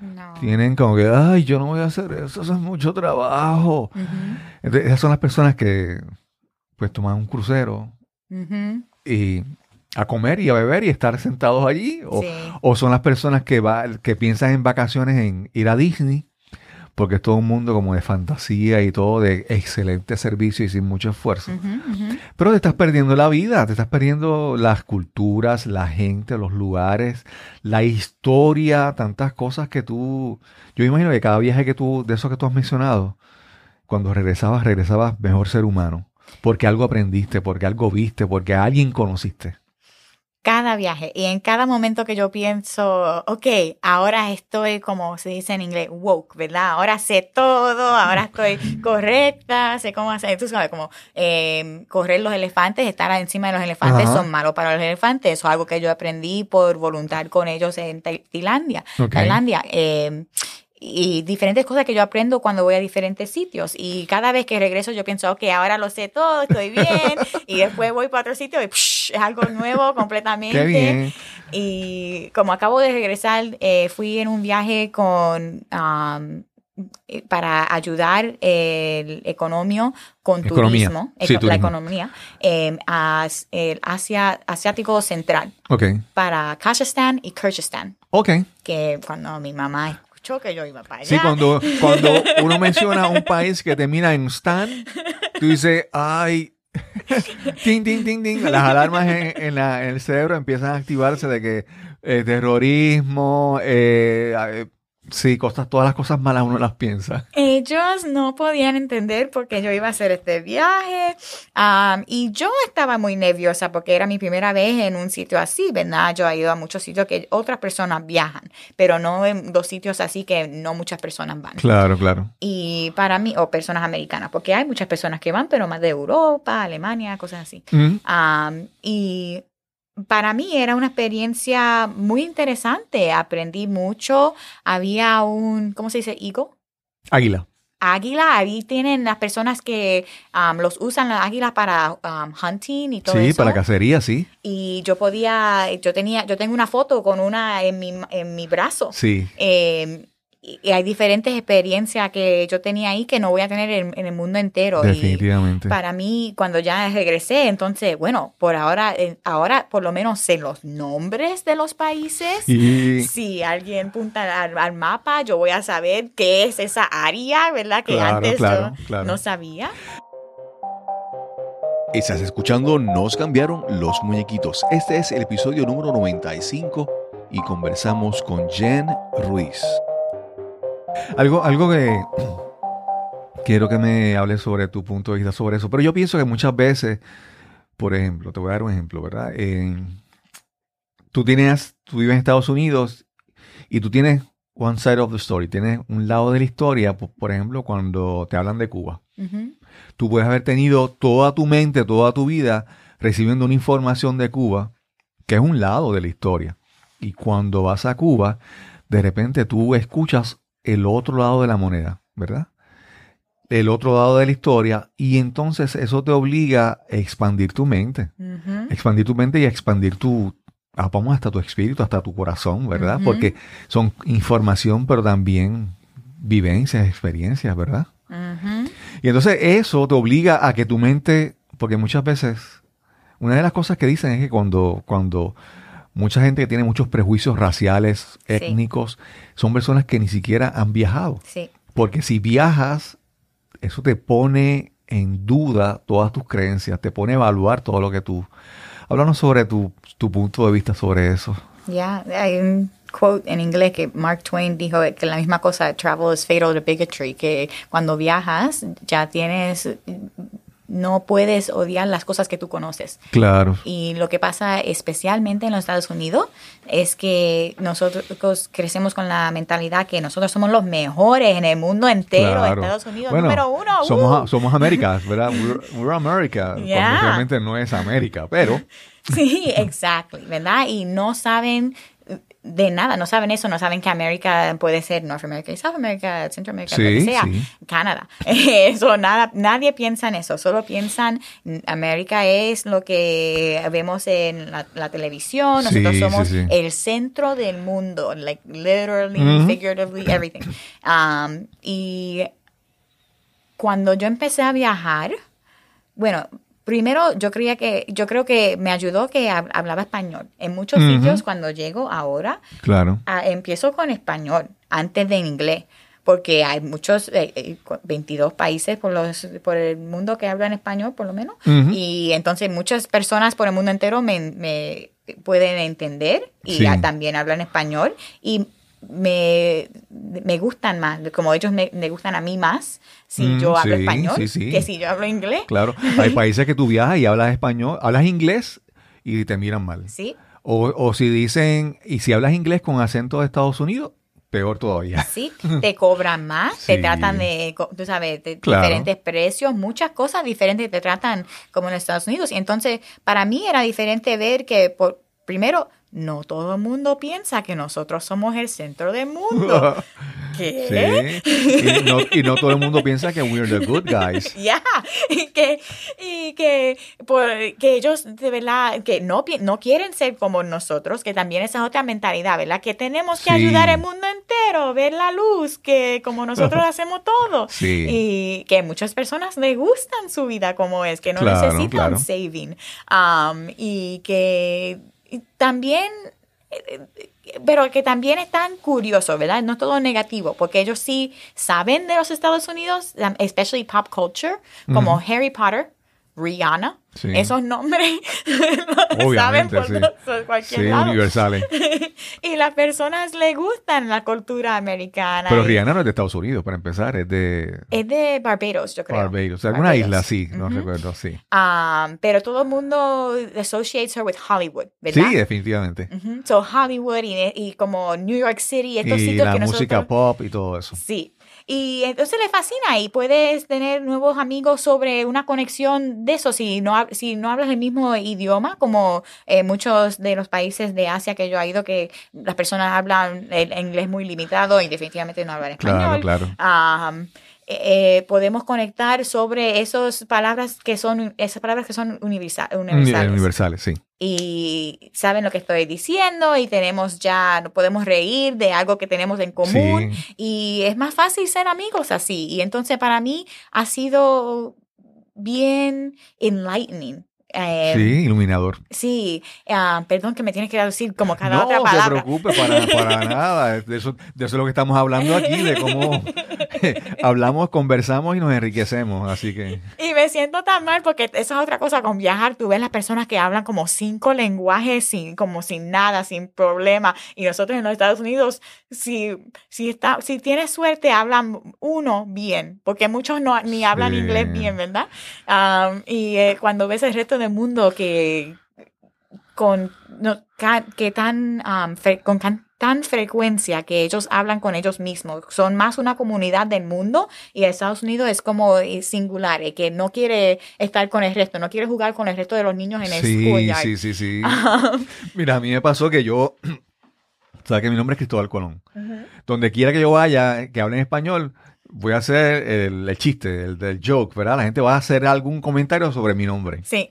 No. Tienen como que, ay, yo no voy a hacer eso, eso es mucho trabajo. Entonces, esas son las personas que pues toman un crucero y a comer y a beber y estar sentados allí. O, Sí. o son las personas que, va, que piensan en vacaciones en ir a Disney, porque es todo un mundo como de fantasía y todo de excelente servicio y sin mucho esfuerzo. Pero te estás perdiendo la vida, te estás perdiendo las culturas, la gente, los lugares, la historia, tantas cosas que tú... Yo imagino que cada viaje que tú, de eso que tú has mencionado, cuando regresabas, regresabas mejor ser humano. Porque algo aprendiste, porque algo viste, porque a alguien conociste. Cada viaje y en cada momento que yo pienso, ok, ahora estoy como se dice en inglés, woke, ¿verdad? Ahora sé todo, ahora estoy correcta, sé cómo hacer, tú sabes, como eh, correr los elefantes, estar encima de los elefantes Ajá. son malos para los elefantes, eso es algo que yo aprendí por voluntad con ellos en Tai- Tailandia. Ok. Tailandia. eh, y diferentes cosas que yo aprendo cuando voy a diferentes sitios. Y cada vez que regreso yo pienso, ok, ahora lo sé todo, estoy bien. y después voy para otro sitio y psh, es algo nuevo completamente. Qué bien. Y como acabo de regresar, eh, fui en un viaje con... um, para ayudar el economio con Economía. turismo, Sí, eco- la economía, eh, as- el Asia, asiático central Ok, para Kazajstán y Kyrgyzstan ok. que cuando mi mamá que yo iba para allá. Sí, cuando, cuando uno menciona un país que termina en Stan, tú dices, ay, ting, ting, ting, ting. Las alarmas en, en la- en el cerebro empiezan a activarse de que eh, terrorismo, eh, eh, sí, cosas, todas las cosas malas uno las piensa. Ellos no podían entender por qué yo iba a hacer este viaje. am, y yo estaba muy nerviosa porque era mi primera vez en un sitio así, ¿verdad? Yo he ido a muchos sitios que otras personas viajan, pero no en dos sitios así que no muchas personas van. Claro, claro. Y para mí, o personas americanas, porque hay muchas personas que van, pero más de Europa, Alemania, cosas así. Mm, Am, y para mí era una experiencia muy interesante. Aprendí mucho. Había un, ¿cómo se dice? Eagle. Águila. Águila, ahí tienen las personas que am, los usan las águilas para am, hunting y todo Sí, eso. para cacería, sí. Y yo podía, yo tenía, yo tengo una foto con una en mi, en mi brazo. Sí. Eh, y y hay diferentes experiencias que yo tenía ahí que no voy a tener en, en el mundo entero. Y Definitivamente. para mí, cuando ya regresé, entonces, bueno, por ahora, eh, ahora por lo menos sé los nombres de los países. Y Si alguien punta al, al mapa, yo voy a saber qué es esa área, ¿verdad? Que Claro, antes claro, yo claro. no sabía. Estás escuchando Nos cambiaron los muñequitos. Este es el episodio número 95 y conversamos con Jen Ruiz. Algo, algo que quiero que me hables sobre tu punto de vista sobre eso. Pero yo pienso que muchas veces, por ejemplo, te voy a dar un ejemplo, ¿verdad? Tú tienes, tú vives en Estados Unidos y tú tienes one side of the story, tienes un lado de la historia, por, por ejemplo, cuando te hablan de Cuba. Tú puedes haber tenido toda tu mente, toda tu vida recibiendo una información de Cuba, que es un lado de la historia. Y cuando vas a Cuba, de repente tú escuchas el otro lado de la moneda, ¿verdad? El otro lado de la historia, y entonces eso te obliga a expandir tu mente, expandir tu mente y a expandir tu, ah, vamos, hasta tu espíritu, hasta tu corazón, ¿verdad? Porque son información, pero también vivencias, experiencias, ¿verdad? Y entonces eso te obliga a que tu mente, porque muchas veces, una de las cosas que dicen es que cuando, cuando mucha gente que tiene muchos prejuicios raciales, Sí. étnicos, son personas que ni siquiera han viajado. Sí. Porque si viajas, eso te pone en duda todas tus creencias, te pone a evaluar todo lo que tú... Háblanos sobre tu, tu punto de vista sobre eso. Ya, hay un quote en inglés que Mark Twain dijo que la misma cosa, travel is fatal to bigotry, que cuando viajas ya tienes, no puedes odiar las cosas que tú conoces. Claro. Y lo que pasa especialmente en los Estados Unidos es que nosotros crecemos con la mentalidad que nosotros somos los mejores en el mundo entero, Claro. Estados Unidos Bueno, número uno. Somos, ¡uh! somos América, ¿verdad? We're, we're America. Yeah. realmente no es América, pero... Sí, exactly, ¿verdad? Y no saben, de nada, no saben eso, no saben que América puede ser North America y South America, Centroamérica, Sí, lo que sea, sí. Canadá. Eso, nada, nadie piensa en eso, solo piensan América es lo que vemos en la, la televisión, nosotros Sí, somos el centro del mundo, like literally, figuratively, everything. Um, y cuando yo empecé a viajar, bueno, primero yo creía que, yo creo que me ayudó que hab- hablaba español. En muchos sitios cuando llego ahora, Claro. empiezo con español antes de inglés. Porque hay muchos, eh, eh, cu- 22 países por, los, por el mundo que hablan español, por lo menos. Y entonces muchas personas por el mundo entero me, me pueden entender y Sí. también hablan español. Y me, me gustan más, como ellos me, me gustan a mí más si Mm, yo hablo sí, español sí, sí. que si yo hablo inglés. Claro. Hay países que tú viajas y hablas español, hablas inglés y te miran mal. Sí, O, o si dicen, y si hablas inglés con acento de Estados Unidos, peor todavía. sí, te cobran más, te tratan de, tú sabes, de Claro. diferentes precios, muchas cosas diferentes te tratan como en Estados Unidos. Y entonces, para mí era diferente ver que, por, primero, no todo el mundo piensa que nosotros somos el centro del mundo. ¿Qué? Sí. Y no, y no todo el mundo piensa que we're the good guys. Ya, y que, y que, por- que ellos de verdad, que no, no quieren ser como nosotros, que también esa es otra mentalidad, ¿verdad? Que tenemos que Sí. ayudar al mundo entero, ver la luz, que como nosotros hacemos todo. Sí. Y que muchas personas les gustan su vida como es, que no Claro, necesitan claro. saving. Um, y que también pero que también están curiosos, ¿verdad? No todo negativo, porque ellos sí saben de los Estados Unidos, especially pop culture, como Harry Potter, Rihanna, Sí. esos nombres saben por, sí. por cualquier Sí, lado. universales. y las personas les gustan la cultura americana. Pero y- Rihanna no es de Estados Unidos, para empezar, es de Es de Barbados, yo creo. Barbados. Alguna Barbados. isla, sí, no Ujú. recuerdo, sí. Um, pero todo el mundo associates her with Hollywood, ¿verdad? Sí, definitivamente. Ujú. So Hollywood y, y como New York City, estos Y sitios la que música nosotros... pop y todo eso. Sí. Y entonces le fascina y puedes tener nuevos amigos sobre una conexión de eso si no, si no hablas el mismo idioma, como eh, muchos de los países de Asia que yo he ido, que las personas hablan el inglés muy limitado y definitivamente no hablan español. Claro, claro. Eh, podemos conectar sobre esas palabras que son esas palabras que son universa- universales Universales, sí. y saben lo que estoy diciendo y tenemos ya, podemos reír de algo que tenemos en común Sí. y es más fácil ser amigos así. Y entonces para mí ha sido bien enlightening. Eh, Sí, iluminador. sí, ah, perdón que me tienes que decir como cada no otra palabra. preocupe para, para nada. De eso, de eso es lo que estamos hablando aquí, de cómo hablamos, conversamos y nos enriquecemos. Así que Y me siento tan mal porque esa es otra cosa con viajar. Tú ves las personas que hablan como cinco lenguajes sin, como sin nada, sin problema. Y nosotros en los Estados Unidos, si, si, está, si tienes suerte, hablan uno bien, porque muchos no, ni hablan Sí. inglés bien, ¿verdad? Um, y eh, cuando ves el resto del mundo que con no, que tan um, con tan frecuencia que ellos hablan con ellos mismos son más una comunidad del mundo y Estados Unidos es como eh, singular eh, que no quiere estar con el resto no quiere jugar con el resto de los niños en el sí, schoolyard sí, sí, sí. Mira, a mí me pasó que yo, sabes que mi nombre es Cristóbal Colón. Ujú. Donde quiera que yo vaya, que hable en español, voy a hacer el, el chiste, el del joke, ¿verdad? La gente va a hacer algún comentario sobre mi nombre. sí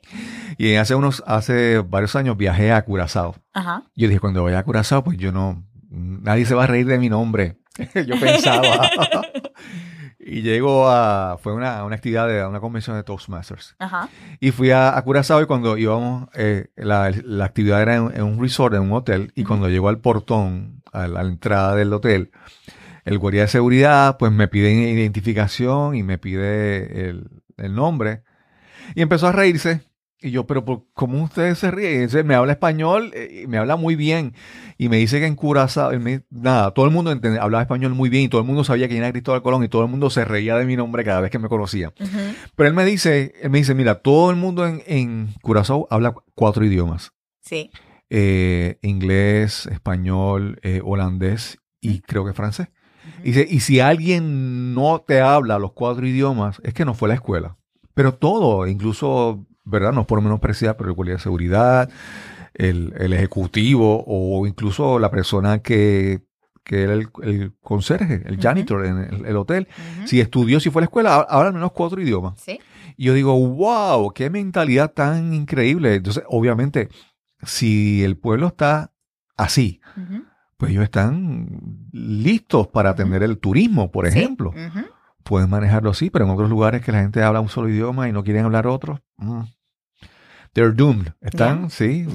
Y hace unos, hace varios años viajé a Curazao. ajá Yo dije, cuando vaya a Curazao, pues yo no, nadie se va a reír de mi nombre. yo pensaba. y llego a, fue una, una actividad de una convención de Toastmasters. ajá Y fui a, a Curazao y cuando íbamos, eh, la, la actividad era en, en un resort, en un hotel, y cuando llego al portón, a la, a la entrada del hotel, el guardia de seguridad pues me pide identificación y me pide el, el nombre. Y empezó a reírse. Y yo, pero ¿por ¿cómo ustedes se? Y dice, me habla español eh, y me habla muy bien. Y me dice que en Curazao, nada, todo el mundo entendía- hablaba español muy bien y todo el mundo sabía quién era Cristóbal Colón y todo el mundo se reía de mi nombre cada vez que me conocía. Pero él me dice, él me dice, mira, todo el mundo en, en Curazao habla cu- cuatro idiomas. sí Eh, inglés, español, eh, holandés y creo que francés. Y dice, y si alguien no te habla los cuatro idiomas, es que no fue a la escuela. Pero todo, incluso, ¿verdad? No es por menospreciar, pero el de seguridad, el, el ejecutivo o incluso la persona que, que era el, el conserje, el janitor en el, el hotel, si estudió, si fue a la escuela, ha- habla al menos cuatro idiomas. Sí. Y yo digo, wow, qué mentalidad tan increíble. Entonces, obviamente, si el pueblo está así. Pues ellos están listos para atender el turismo, por Sí. ejemplo. Ujú. Pueden manejarlo así, pero en otros lugares que la gente habla un solo idioma y no quieren hablar otro, mm, they're doomed. Están, sí,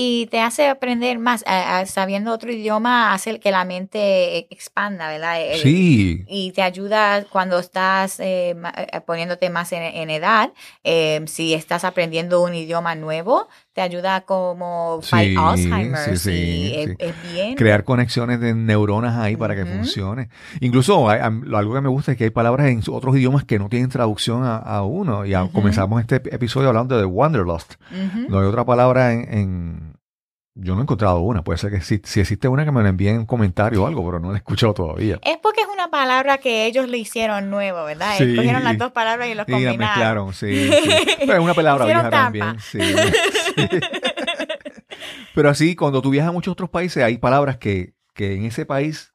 Y te hace aprender más, a- a- sabiendo otro idioma, hace que la mente expanda, ¿verdad? Eh, sí, Y te ayuda cuando estás eh, eh, poniéndote más en, en edad. eh, si estás aprendiendo un idioma nuevo, te ayuda como fight Sí, Alzheimer. sí, sí, es, sí. es bien. crear conexiones de neuronas ahí para que funcione. Incluso hay- algo que me gusta es que hay palabras en otros idiomas que no tienen traducción a, a uno. Y comenzamos este ep- episodio hablando de Wanderlust. No hay otra palabra en, en- Yo no he encontrado una. Puede ser que si, si existe una que me la envíen en un comentario o algo, pero no la he escuchado todavía. Es porque es una palabra que ellos le hicieron nuevo, ¿verdad? Sí. Cogieron las dos palabras y los Y la combinaron. mezclaron, sí. sí. Pero es una palabra vieja también. sí. Sí. Pero así, cuando tú viajas a muchos otros países, hay palabras que, que en ese país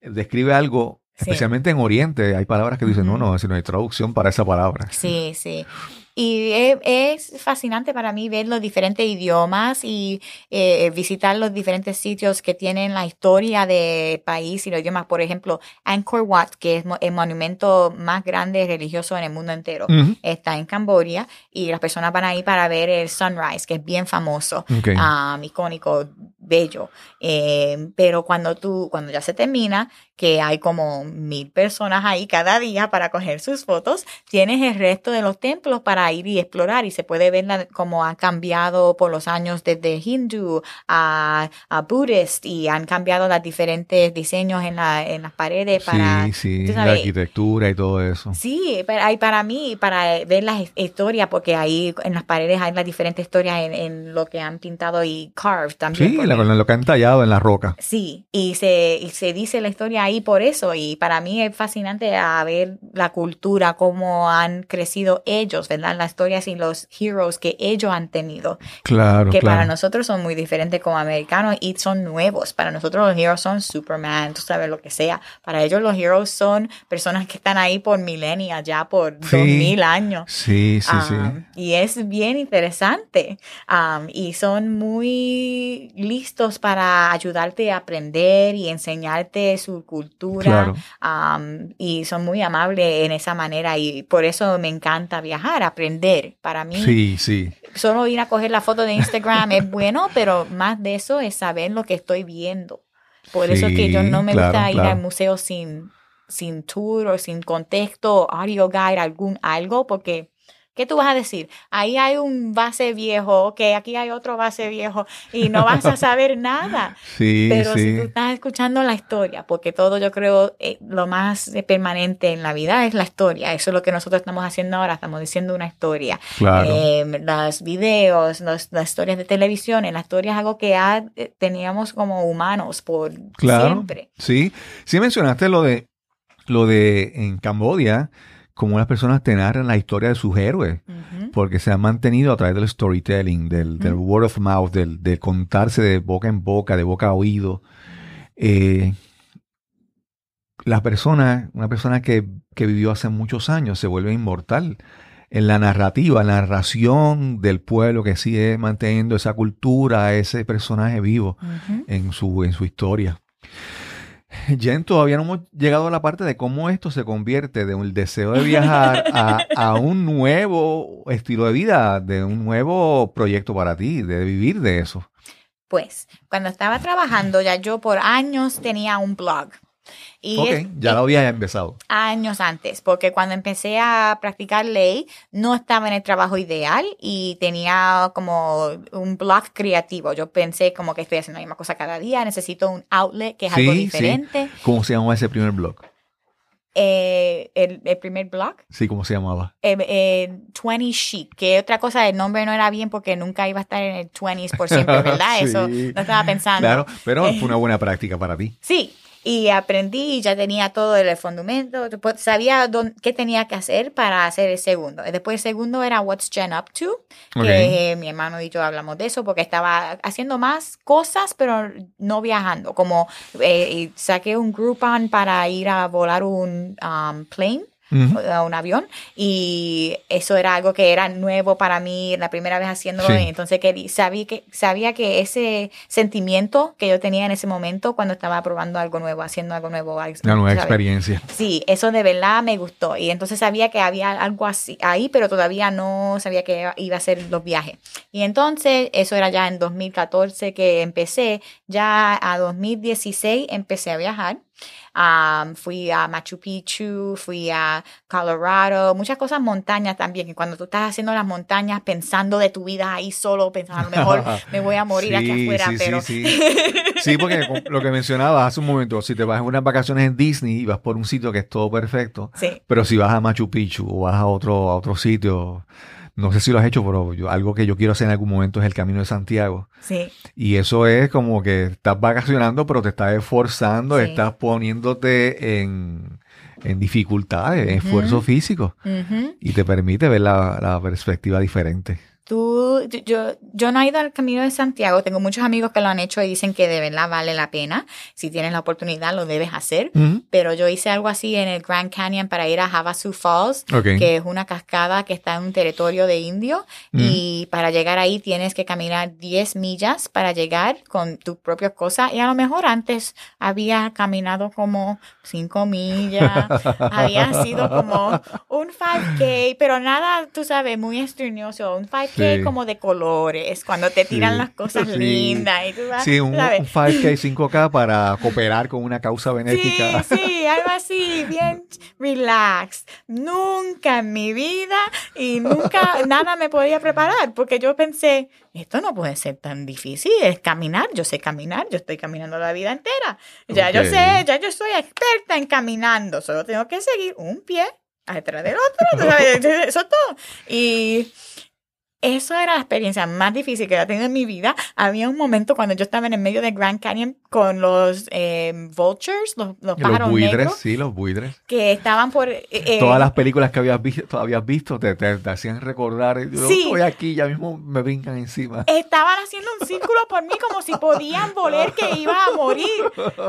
describe algo, especialmente en Oriente, hay palabras que dicen, no, no, si no hay traducción para esa palabra. Sí, sí. Y es, es fascinante para mí ver los diferentes idiomas y eh, visitar los diferentes sitios que tienen la historia del país y los idiomas. Por ejemplo, Angkor Wat, que es el monumento más grande religioso en el mundo entero, está en Camboya y las personas van ahí para ver el sunrise, que es bien famoso um, icónico, bello. Eh, pero cuando tú, cuando ya se termina, que hay como mil personas ahí cada día para coger sus fotos, tienes el resto de los templos para ir y explorar y se puede ver la- cómo han cambiado por los años desde hindú a, a buddhist y han cambiado los diferentes diseños en, la, en las paredes para... sí, sí, tú la sabes, arquitectura y todo eso. Sí, pero hay para mí, para ver las his- historias, porque ahí en las paredes hay las diferentes historias en, en lo que han pintado y carved también. Sí, porque- la- lo que han tallado en la roca. Sí, y se, y se dice la historia ahí por eso, y para mí es fascinante a ver la cultura, cómo han crecido ellos, ¿verdad? Las historias y los heroes que ellos han tenido, Claro, que claro. para nosotros son muy diferentes como americanos y son nuevos. Para nosotros los heroes son Superman, tú sabes lo que sea. Para ellos los heroes son personas que están ahí por milenias, ya por Sí. dos mil años. Sí, sí, sí. Um, Y es bien interesante. Um, y son muy listos para ayudarte a aprender y enseñarte su cultura. Claro. Um, y son muy amables en esa manera. Y por eso me encanta viajar, aprender. Para mí, Sí, sí. solo ir a coger la foto de Instagram es bueno, pero más de eso es saber lo que estoy viendo. Por eso es que yo no me claro, gusta ir claro. al museo sin, sin tour o sin contexto, audio guide, algún algo, porque ¿qué tú vas a decir? Ahí hay un base viejo, que aquí hay otro base viejo y no vas a saber nada. Sí, Pero sí. si tú estás escuchando la historia, porque todo yo creo eh, lo más eh, permanente en la vida es la historia. Eso es lo que nosotros estamos haciendo ahora, estamos diciendo una historia. Claro. Eh, los videos, los- las historias de televisión, la historia es algo que ya eh, teníamos como humanos por Claro. siempre. Sí, sí mencionaste lo de lo de en Cambodia, cómo las personas te narran la historia de sus héroes, porque se han mantenido a través del storytelling, del, word of mouth, del, del contarse de boca en boca, de boca a oído. Eh, la persona, una persona que, que vivió hace muchos años se vuelve inmortal en la narrativa, en la narración del pueblo que sigue manteniendo esa cultura, ese personaje vivo en su, en su historia. Jen, todavía no hemos llegado a la parte de cómo esto se convierte de un deseo de viajar a, a un nuevo estilo de vida, de un nuevo proyecto para ti, de vivir de eso. Pues, cuando estaba trabajando, ya yo por años tenía un blog. Y ok, es- ya lo había empezado. años antes, porque cuando empecé a practicar ley no estaba en el trabajo ideal y tenía como un blog creativo. Yo pensé como que estoy haciendo la misma cosa cada día, necesito un outlet que es algo Sí, sí. diferente. ¿Cómo se llamaba ese primer blog? Eh, el, el primer blog, Sí, ¿cómo se llamaba? eh, eh, 20 Chic, que otra cosa, el nombre no era bien porque nunca iba a estar en el 20s por siempre, ¿verdad? Sí. Eso no estaba pensando. Claro, pero fue una buena práctica para ti. Sí, y aprendí y ya tenía todo el fundamento, sabía dónde, qué tenía que hacer para hacer el segundo. Después el segundo era What's Jen Up To, que Ok. mi hermano y yo hablamos de eso porque estaba haciendo más cosas pero no viajando, como eh, saqué un Groupon para ir a volar un um, plane A un avión y eso era algo que era nuevo para mí la primera vez haciéndolo Sí. y entonces querí- sabía que sabía que ese sentimiento que yo tenía en ese momento cuando estaba probando algo nuevo haciendo algo nuevo Una nueva ¿sabes? experiencia. Sí, eso de verdad me gustó. Y entonces sabía que había algo así ahí, pero todavía no sabía que iba a ser los viajes. Y entonces, eso era ya en 2014 que empecé. Ya a 2016 empecé a viajar. Am, fui a Machu Picchu, fui a Colorado, muchas cosas montañas también. Que cuando tú estás haciendo las montañas pensando de tu vida ahí solo, pensando a lo mejor me voy a morir aquí afuera, sí, pero Sí, porque lo que mencionabas hace un momento, si te vas en unas vacaciones en Disney y vas por un sitio que es todo perfecto, sí. pero si vas a Machu Picchu o vas a otro, a otro sitio, no sé si lo has hecho, pero yo- algo que yo quiero hacer en algún momento es el Camino de Santiago. Sí, Y eso es como que estás vacacionando, pero te estás esforzando, Sí. estás poniéndote en, en dificultades, en esfuerzo físico. Y te permite ver la, la perspectiva diferente. Tú, yo, yo no he ido al Camino de Santiago. Tengo muchos amigos que lo han hecho y dicen que de verdad vale la pena. Si tienes la oportunidad, lo debes hacer. Ujú. Pero yo hice algo así en el Grand Canyon para ir a Havasu Falls, Ok. que es una cascada que está en un territorio de indio. Y para llegar ahí tienes que caminar 10 millas para llegar con tus propias cosas. Y a lo mejor antes había caminado como 5 millas, había sido como un 5K, pero nada, tú sabes, muy estreñoso. Un 5K Sí. como de colores, cuando te tiran Sí, las cosas sí. lindas. Y tú vas, Sí, un, ¿sabes? un 5K, 5K para cooperar con una causa benéfica. Sí, sí, algo así, bien relax. Nunca en mi vida y nunca nada me podía preparar porque yo pensé, esto no puede ser tan difícil, es caminar, yo sé caminar, yo estoy caminando la vida entera. Ya yo sé, ya yo soy experta en caminando, solo tengo que seguir un pie detrás del otro, eso es todo. Y eso era la experiencia más difícil que he tenido en mi vida. Había un momento cuando yo estaba en el medio de Grand Canyon con los eh, vultures, los, los Y los pájaros buitres, negros, sí, los buitres. que estaban por... eh, eh, Todas las películas que habías visto, habías visto te, te- te hacían recordar. Yo Sí. estoy aquí, ya mismo me brincan encima. Estaban haciendo un círculo por mí como si podían voler que iba a morir.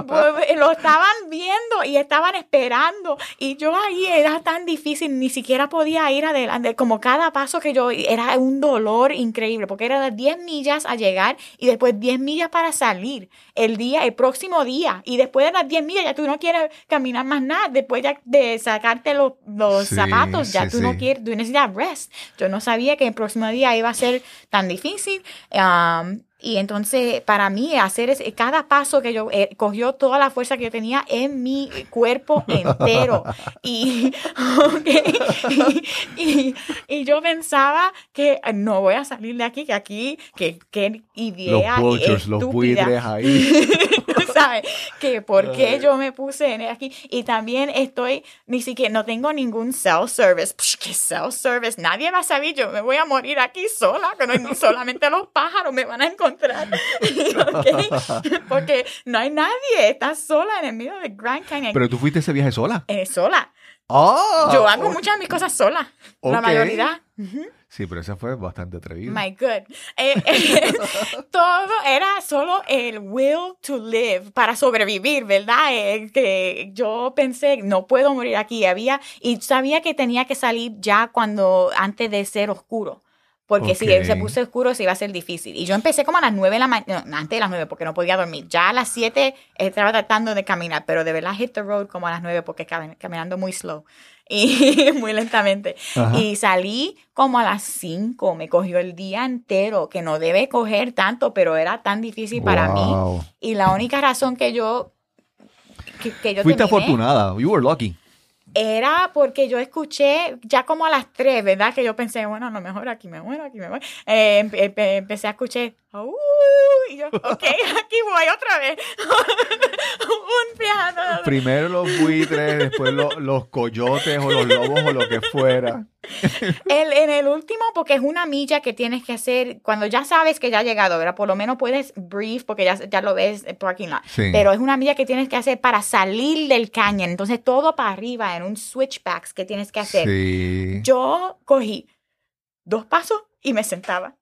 Pues, Lo estaban viendo y estaban esperando. Y yo ahí era tan difícil, ni siquiera podía ir adelante. Como cada paso que yo, era un dolor increíble, porque era de 10 millas a llegar y después 10 millas para salir el día, el próximo día. Y después de las 10 millas ya tú no quieres caminar más nada. Después ya de sacarte los, los Sí, zapatos, ya sí, tú no quieres, tú necesitas rest. Yo no sabía que el próximo día iba a ser tan difícil. um, y entonces, para mí, hacer ese, cada paso que yo eh, cogió toda la fuerza que yo tenía en mi cuerpo entero. Y, ok, y, y- y yo pensaba que no voy a salir de aquí, que aquí, que qué Los idea los estúpida. buitres ahí. ¿Sabes? Que por qué yo me puse en aquí. Y también estoy, ni siquiera, no tengo ningún self-service. ¿Qué self-service? Nadie va a saber. Yo me voy a morir aquí sola. Que no, solamente los pájaros me van a encontrar. ¿ok? Porque no hay nadie. Estás sola en el medio del Grand Canyon. Pero tú fuiste ese viaje sola. Eh, sola. ¡Ah! Yo hago muchas de mis cosas sola. La Ok. mayoría. Sí, pero esa fue bastante atrevida. My good. Eh, eh, todo era solo el will to live para sobrevivir, ¿verdad? Eh, que yo pensé, no puedo morir aquí. Había, y sabía que tenía que salir ya cuando, antes de ser oscuro. Porque si Ok. se puso oscuro se iba a ser difícil. Y yo empecé como a las 9 de la mañana, no, antes de las 9 porque no podía dormir. Ya a las 7 estaba tratando de caminar, pero de verdad hit the road como a las 9 porque cam- caminando muy slow y muy lentamente. Ajá. Y salí como a las 5, me cogió el día entero, que no debe coger tanto, pero era tan difícil para mí. Wow. Y la única razón que yo... Que, que yo Fuiste terminé afortunada. You were lucky. Era porque yo escuché ya como a las 3, ¿verdad? Que yo pensé, bueno, a lo mejor aquí me muero, aquí me muero. Eh, empe- empe- empecé a escuchar, Y yo, ok, aquí voy otra vez. un viajando. Primero los buitres, después lo- los coyotes o los lobos o lo que fuera. El, en el último, porque es una milla que tienes que hacer cuando ya sabes que ya ha llegado, ¿verdad? Por lo menos puedes brief porque ya, ya lo ves en parking lot. Sí. Pero es una milla que tienes que hacer para salir del cañón. Entonces todo para arriba en un switchbacks que tienes que hacer. Sí. Yo cogí dos pasos y me sentaba.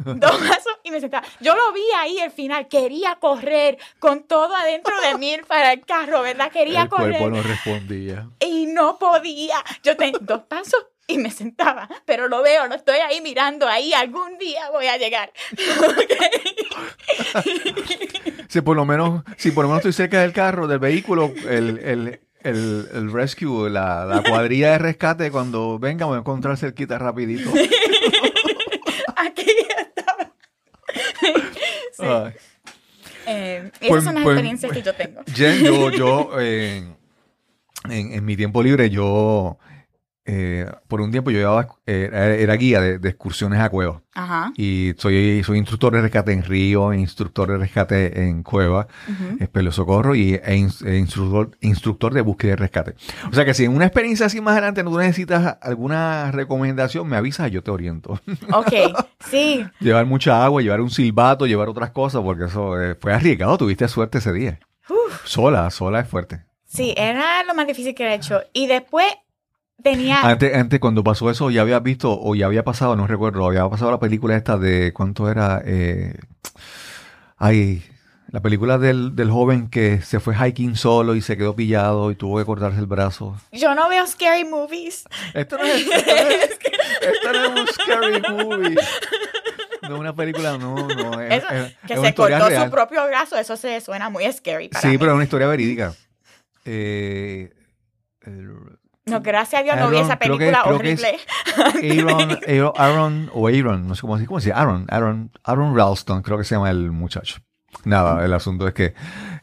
Dos pasos y me sentaba. Yo lo vi ahí al final. Quería correr con todo adentro de mí para el carro, ¿verdad? Quería El correr cuerpo no respondía. y no podía. Yo tenía dos pasos y me sentaba, pero lo veo, lo estoy ahí mirando ahí, algún día voy a llegar. Si por lo menos, si por lo menos estoy cerca del carro, del vehículo, el, el, el, el rescue, la, la cuadrilla de rescate, cuando venga, voy a encontrar cerquita rapidito. Aquí estaba. Sí. Eh, esas Pues- son las pues- experiencias que yo tengo. Jen, yo, yo eh, en, en mi tiempo libre, yo eh, por un tiempo yo llevaba, eh, era, era guía de, de excursiones a cuevas. Ajá. Y soy, soy instructor de rescate en río, instructor de rescate en cueva, Ujú. es pelo socorro y e e instructor, instructor de búsqueda y rescate. O sea que si en una experiencia así más adelante no necesitas alguna recomendación, me avisas y yo te oriento. Ok, sí. llevar mucha agua, llevar un silbato, llevar otras cosas, porque eso eh, fue arriesgado, tuviste suerte ese día. Uf, Sola, sola es fuerte. sí, era lo más difícil que he hecho. Y después tenía... Antes, antes, cuando pasó eso, ya había visto, o ya había pasado, no recuerdo, había pasado la película esta de, ¿cuánto era? Eh, ay, la película del, del joven que se fue hiking solo y se quedó pillado y tuvo que cortarse el brazo. Yo no veo scary movies. Esto no es, esto no es, esto no es un scary movie. No es una película, no, no. Es, Eso, que se cortó real. su propio brazo, eso se suena muy scary para Sí, mí. pero es una historia verídica. Eh, el- No, gracias a Dios no vi esa creo que- película creo que es- horrible. Aaron, Aaron, Aaron o Aaron, no sé cómo, cómo se dice, Aaron, Aaron, Aaron Ralston, creo que se llama el muchacho. Nada, el asunto es que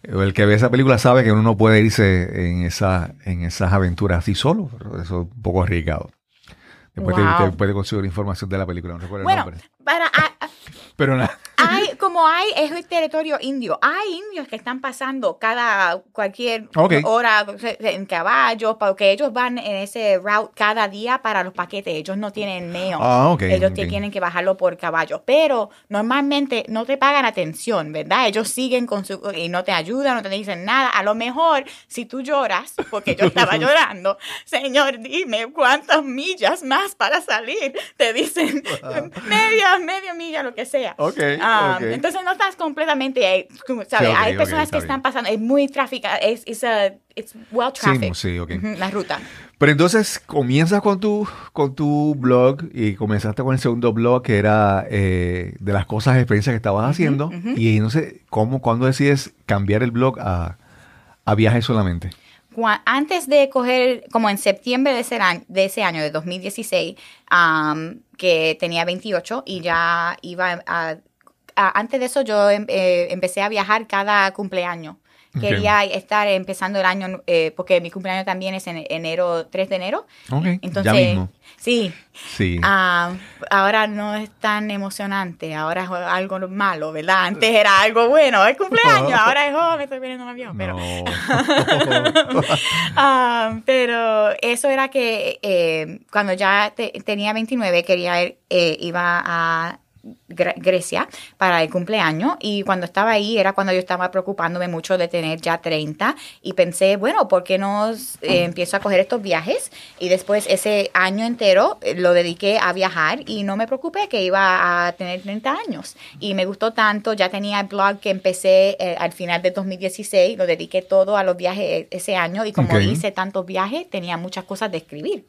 el que ve esa película sabe que uno no puede irse en, esa, en esas aventuras así solo. Eso es un poco arriesgado. Después te- Wow. te, puede conseguir información de la película, no recuerdo Bueno, el nombre. para, a- a- Pero nada. Hay, como hay, es el territorio indio, hay indios que están pasando cada, cualquier hora en caballos, porque ellos van en ese route cada día para los paquetes, ellos no tienen mail. Ah. Ellos te ok. tienen que bajarlo por caballo, pero normalmente no te pagan atención, ¿verdad? Ellos siguen con su y no te ayudan, no te dicen nada. A lo mejor si tú lloras, porque yo estaba llorando, señor, dime cuántas millas más para salir. Te dicen media, media milla, lo que sea. Ok, Ah. Entonces no estás completamente, ¿sabes? Sí, Hay personas que están pasando, es muy tráfica, es it's it's well Sí, traffic. sí. Ujú, la ruta. Pero entonces comienzas con tu, con tu blog y comenzaste con el segundo blog que era eh, de las cosas, experiencias que estabas haciendo. ujú. Y no sé, ¿cómo, ¿cuándo decides cambiar el blog a, a viajes solamente? Antes de coger, como en septiembre de ese año, de, ese año, de 2016, am, que tenía 28 y ya iba a- antes de eso yo em- eh, empecé a viajar cada cumpleaños. Quería estar empezando el año, eh, porque mi cumpleaños también es en enero, 3 de enero. Ok, Entonces, ya mismo. sí, Sí. Ah, ahora no es tan emocionante, ahora es algo malo, ¿verdad? Antes era algo bueno, el cumpleaños, ahora es, oh, me estoy viendo un avión, pero... No. Ah, pero eso era que eh, cuando ya te- tenía 29 quería ir, eh, iba a Grecia para el cumpleaños y cuando estaba ahí era cuando yo estaba preocupándome mucho de tener ya 30 y pensé, bueno, ¿por qué no eh, empiezo a coger estos viajes? Y después ese año entero eh, lo dediqué a viajar y no me preocupé que iba a tener 30 años. Y me gustó tanto, ya tenía el blog que empecé eh, al final de 2016, lo dediqué todo a los viajes ese año y como hice tantos viajes, tenía muchas cosas de escribir.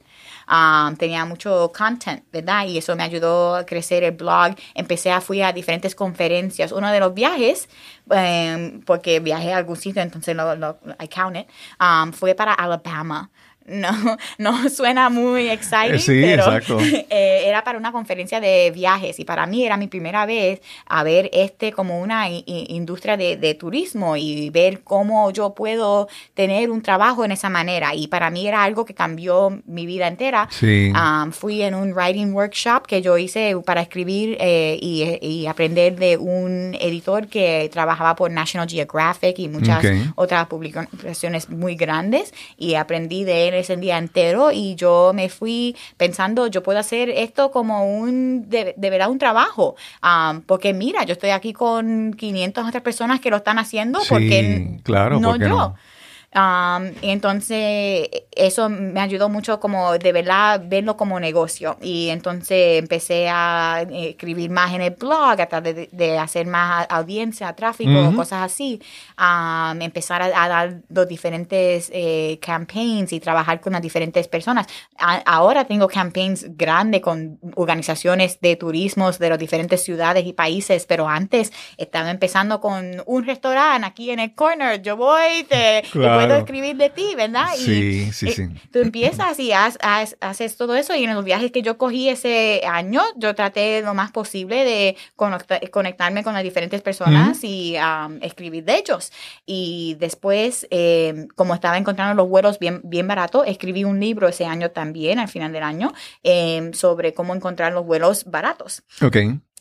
Um, tenía mucho content, ¿verdad? Y eso me ayudó a crecer el blog. Empecé a fui a diferentes conferencias. Uno de los viajes, em, porque viajé a algún sitio, entonces lo, lo- I count it, um, fue para Alabama. no, no suena muy exciting, sí, pero exacto. eh, era para una conferencia de viajes y para mí era mi primera vez a ver este como una i- industria de, de turismo y ver cómo yo puedo tener un trabajo en esa manera. Y para mí era algo que cambió mi vida entera. Sí. Um, fui en un writing workshop que yo hice para escribir eh, y, y aprender de un editor que trabajaba por National Geographic y muchas Ok. otras publicaciones muy grandes y aprendí de él ese día entero y yo me fui pensando yo puedo hacer esto como un de, de verdad un trabajo Um, porque mira yo estoy aquí con 500 otras personas que lo están haciendo Sí, porque claro, no ¿por qué yo no? Um, y entonces eso me ayudó mucho como de verdad verlo como negocio y entonces empecé a eh, escribir más en el blog, a tratar de, de hacer más audiencia, tráfico, cosas así, Um, empezar a, a dar los diferentes eh, campaigns y trabajar con las diferentes personas. A- ahora tengo campaigns grandes con organizaciones de turismos de las diferentes ciudades y países, pero antes estaba empezando con un restaurante aquí en el corner, yo voy, te Claro. puedo escribir de ti, ¿verdad? Y, Sí, sí, eh, sí. Tú empiezas y haces todo eso y en los viajes que yo cogí ese año, yo traté lo más posible de conecta- conectarme con las diferentes personas y um, escribir de ellos. Y después, eh, como estaba encontrando los vuelos bien, bien baratos, escribí un libro ese año también, al final del año, eh, sobre cómo encontrar los vuelos baratos. Ok.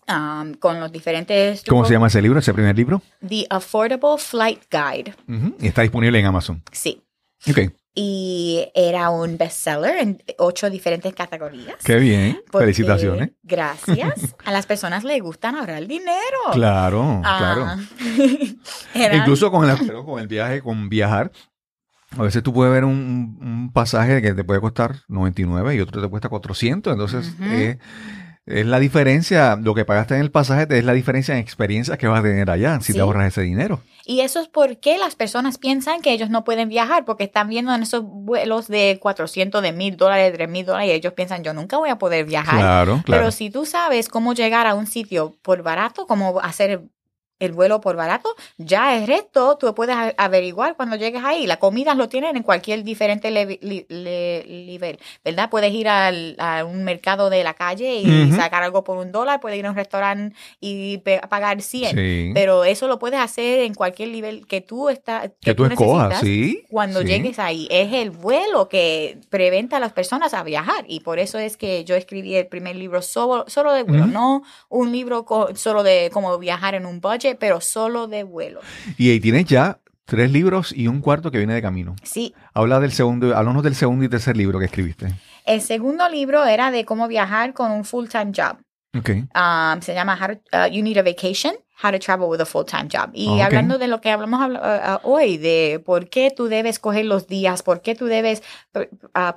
Um, con los diferentes... ¿Cómo se llama ese libro, ese primer libro? The Affordable Flight Guide. Y Está disponible en Amazon. Sí. Ok. Y era un bestseller en ocho diferentes categorías. Qué bien. Felicitaciones. Gracias. A las personas les gustan ahorrar dinero. Claro, Ah. claro. Incluso con el, pero con el viaje, con viajar, a veces tú puedes ver un, un pasaje que te puede costar 99 y otro te cuesta 400. Entonces, eh, es la diferencia, lo que pagaste en el pasaje es la diferencia en experiencias que vas a tener allá si Sí. te ahorras ese dinero. Y eso es porque las personas piensan que ellos no pueden viajar porque están viendo en esos vuelos de 400, de mil dólares, de 3 mil dólares y ellos piensan yo nunca voy a poder viajar. Claro, claro. Pero si tú sabes cómo llegar a un sitio por barato, cómo hacer el vuelo por barato, ya el resto tú puedes averiguar cuando llegues ahí. La comida lo tienen en cualquier diferente le- nivel, ¿verdad? Puedes ir al- a un mercado de la calle y sacar algo por un dólar, puedes ir a un restaurante y pagar 100. Sí. Pero eso lo puedes hacer en cualquier nivel que tú estás que tú escojas, necesitas ¿sí? cuando Sí. llegues ahí. Es el vuelo que preventa a las personas a viajar. Y por eso es que yo escribí el primer libro solo, solo de vuelo. No un libro solo de cómo viajar en un budget, pero solo de vuelo. Y ahí tienes ya tres libros y un cuarto que viene de camino. Sí. Habla del segundo, háblanos del segundo y tercer libro que escribiste. El segundo libro era de cómo viajar con un full-time job. Ok. Um, se llama How to- uh, You Need a Vacation, How to Travel with a Full-Time Job. Y Ah, ok. hablando de lo que hablamos habla- uh, uh, hoy, de por qué tú debes coger los días, por qué tú debes uh,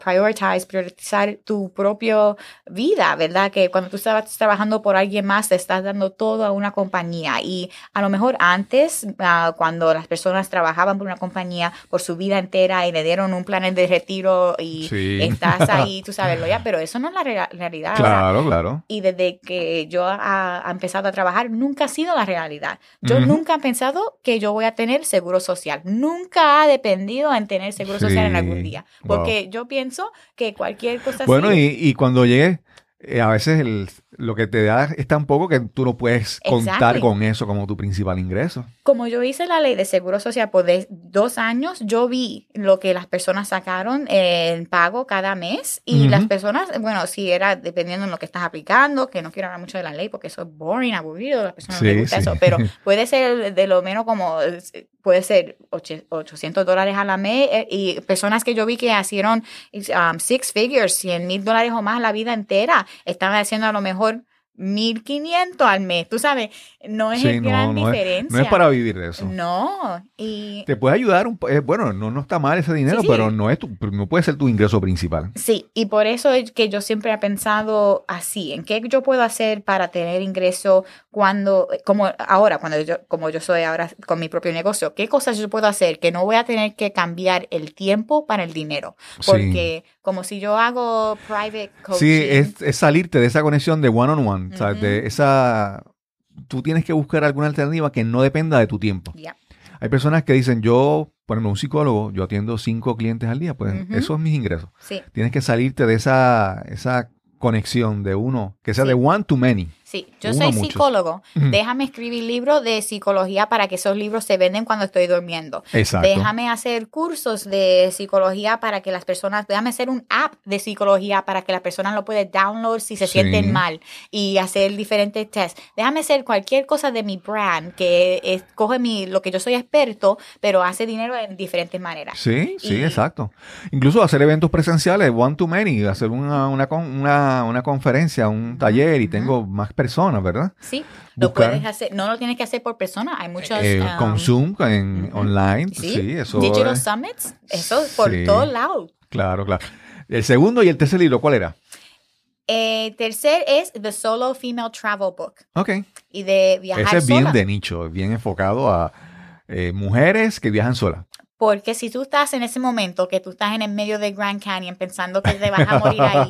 prioritize, priorizar tu propia vida, ¿verdad? Que cuando tú estás trabajando por alguien más, te estás dando todo a una compañía. Y a lo mejor antes, uh, cuando las personas trabajaban por una compañía por su vida entera y le dieron un plan de retiro y Sí. estás ahí, tú sabes, lo ya, pero eso no es la rea- realidad. Claro, claro. Y desde que yo ha, ha empezado a trabajar, nunca ha sido la realidad. Yo nunca he pensado que yo voy a tener seguro social. Nunca ha dependido en tener seguro social en algún día. Wow. Porque yo pienso que cualquier cosa Bueno, así... y, y cuando llegues, eh, a veces el- lo que te da es tan poco que tú no puedes contar con eso como tu principal ingreso. Como yo hice la ley de seguro social por de- dos años, yo vi lo que las personas sacaron en pago cada mes y las personas, bueno, si era dependiendo en lo que estás aplicando, que no quiero hablar mucho de la ley porque eso es boring, aburrido, a las personas no les gusta sí. eso, pero puede ser de lo menos como, eh, puede ser och- 800 dólares a la mes eh, y personas que yo vi que hicieron um, six figures, 100 mil dólares o más la vida entera, estaban haciendo a lo mejor 1500 al mes, tú sabes, no es Sí, el no, gran no es- diferencia. No es para vivir de eso. No, y Te puede ayudar, un, eh, bueno, no, no está mal ese dinero, Sí, sí. pero no es tu, no puede ser tu ingreso principal. sí, y por eso es que yo siempre he pensado así, en qué yo puedo hacer para tener ingreso cuando, como ahora, cuando yo, como yo soy ahora con mi propio negocio, qué cosas yo puedo hacer que no voy a tener que cambiar el tiempo para el dinero, Sí. porque como si yo hago private coaching, Sí, es, es salirte de esa conexión de one on one, ¿sabes? Ujú. de esa tú tienes que buscar alguna alternativa que no dependa de tu tiempo. Ya. Hay personas que dicen, yo por ejemplo, un psicólogo, yo atiendo cinco clientes al día, pues Ujú. eso es mis ingresos. Sí, Tienes que salirte de esa, esa conexión de uno, que sea Sí. de one to many. Sí. Yo Uno soy psicólogo. Déjame escribir libros de psicología para que esos libros se venden cuando estoy durmiendo. Exacto. Déjame hacer cursos de psicología para que las personas, déjame hacer un app de psicología para que las personas lo puedan download si se Sí. sienten mal y hacer diferentes tests. Déjame hacer cualquier cosa de mi brand que escoge mi, lo que yo soy experto, pero hace dinero en diferentes maneras. Sí, sí, Y- exacto. Incluso hacer eventos presenciales, one to many, hacer una, una, una, una conferencia, un taller y tengo más personas, ¿verdad? Sí, lo Buscar- puedes hacer, no lo tienes que hacer por persona, hay muchos... Eh, um, con Zoom, en, online, Sí, sí, eso. Digital es- Summits, eso por Sí. todos lados. Claro, claro. El segundo y el tercer libro, ¿cuál era? Eh, tercer es The Solo Female Travel Book. Ok. Y de viajar Ese es bien sola. de nicho, bien enfocado a eh, mujeres que viajan solas. Porque si tú estás en ese momento que tú estás en el medio de Grand Canyon pensando que te vas a morir ahí,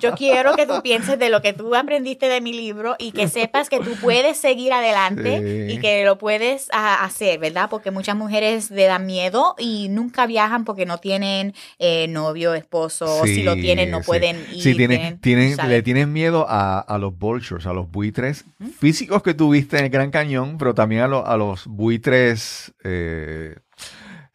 yo quiero que tú pienses de lo que tú aprendiste de mi libro y que sepas que tú puedes seguir adelante Sí. y que lo puedes ah, hacer, ¿verdad? Porque muchas mujeres le dan miedo y nunca viajan porque no tienen eh, novio, esposo, o si lo Sí, tienen no sí. pueden ir. Sí, tienen, tienen, le tienen miedo a, a los vultures, a los buitres físicos que tuviste en el Gran Cañón, pero también a, lo- a los buitres eh,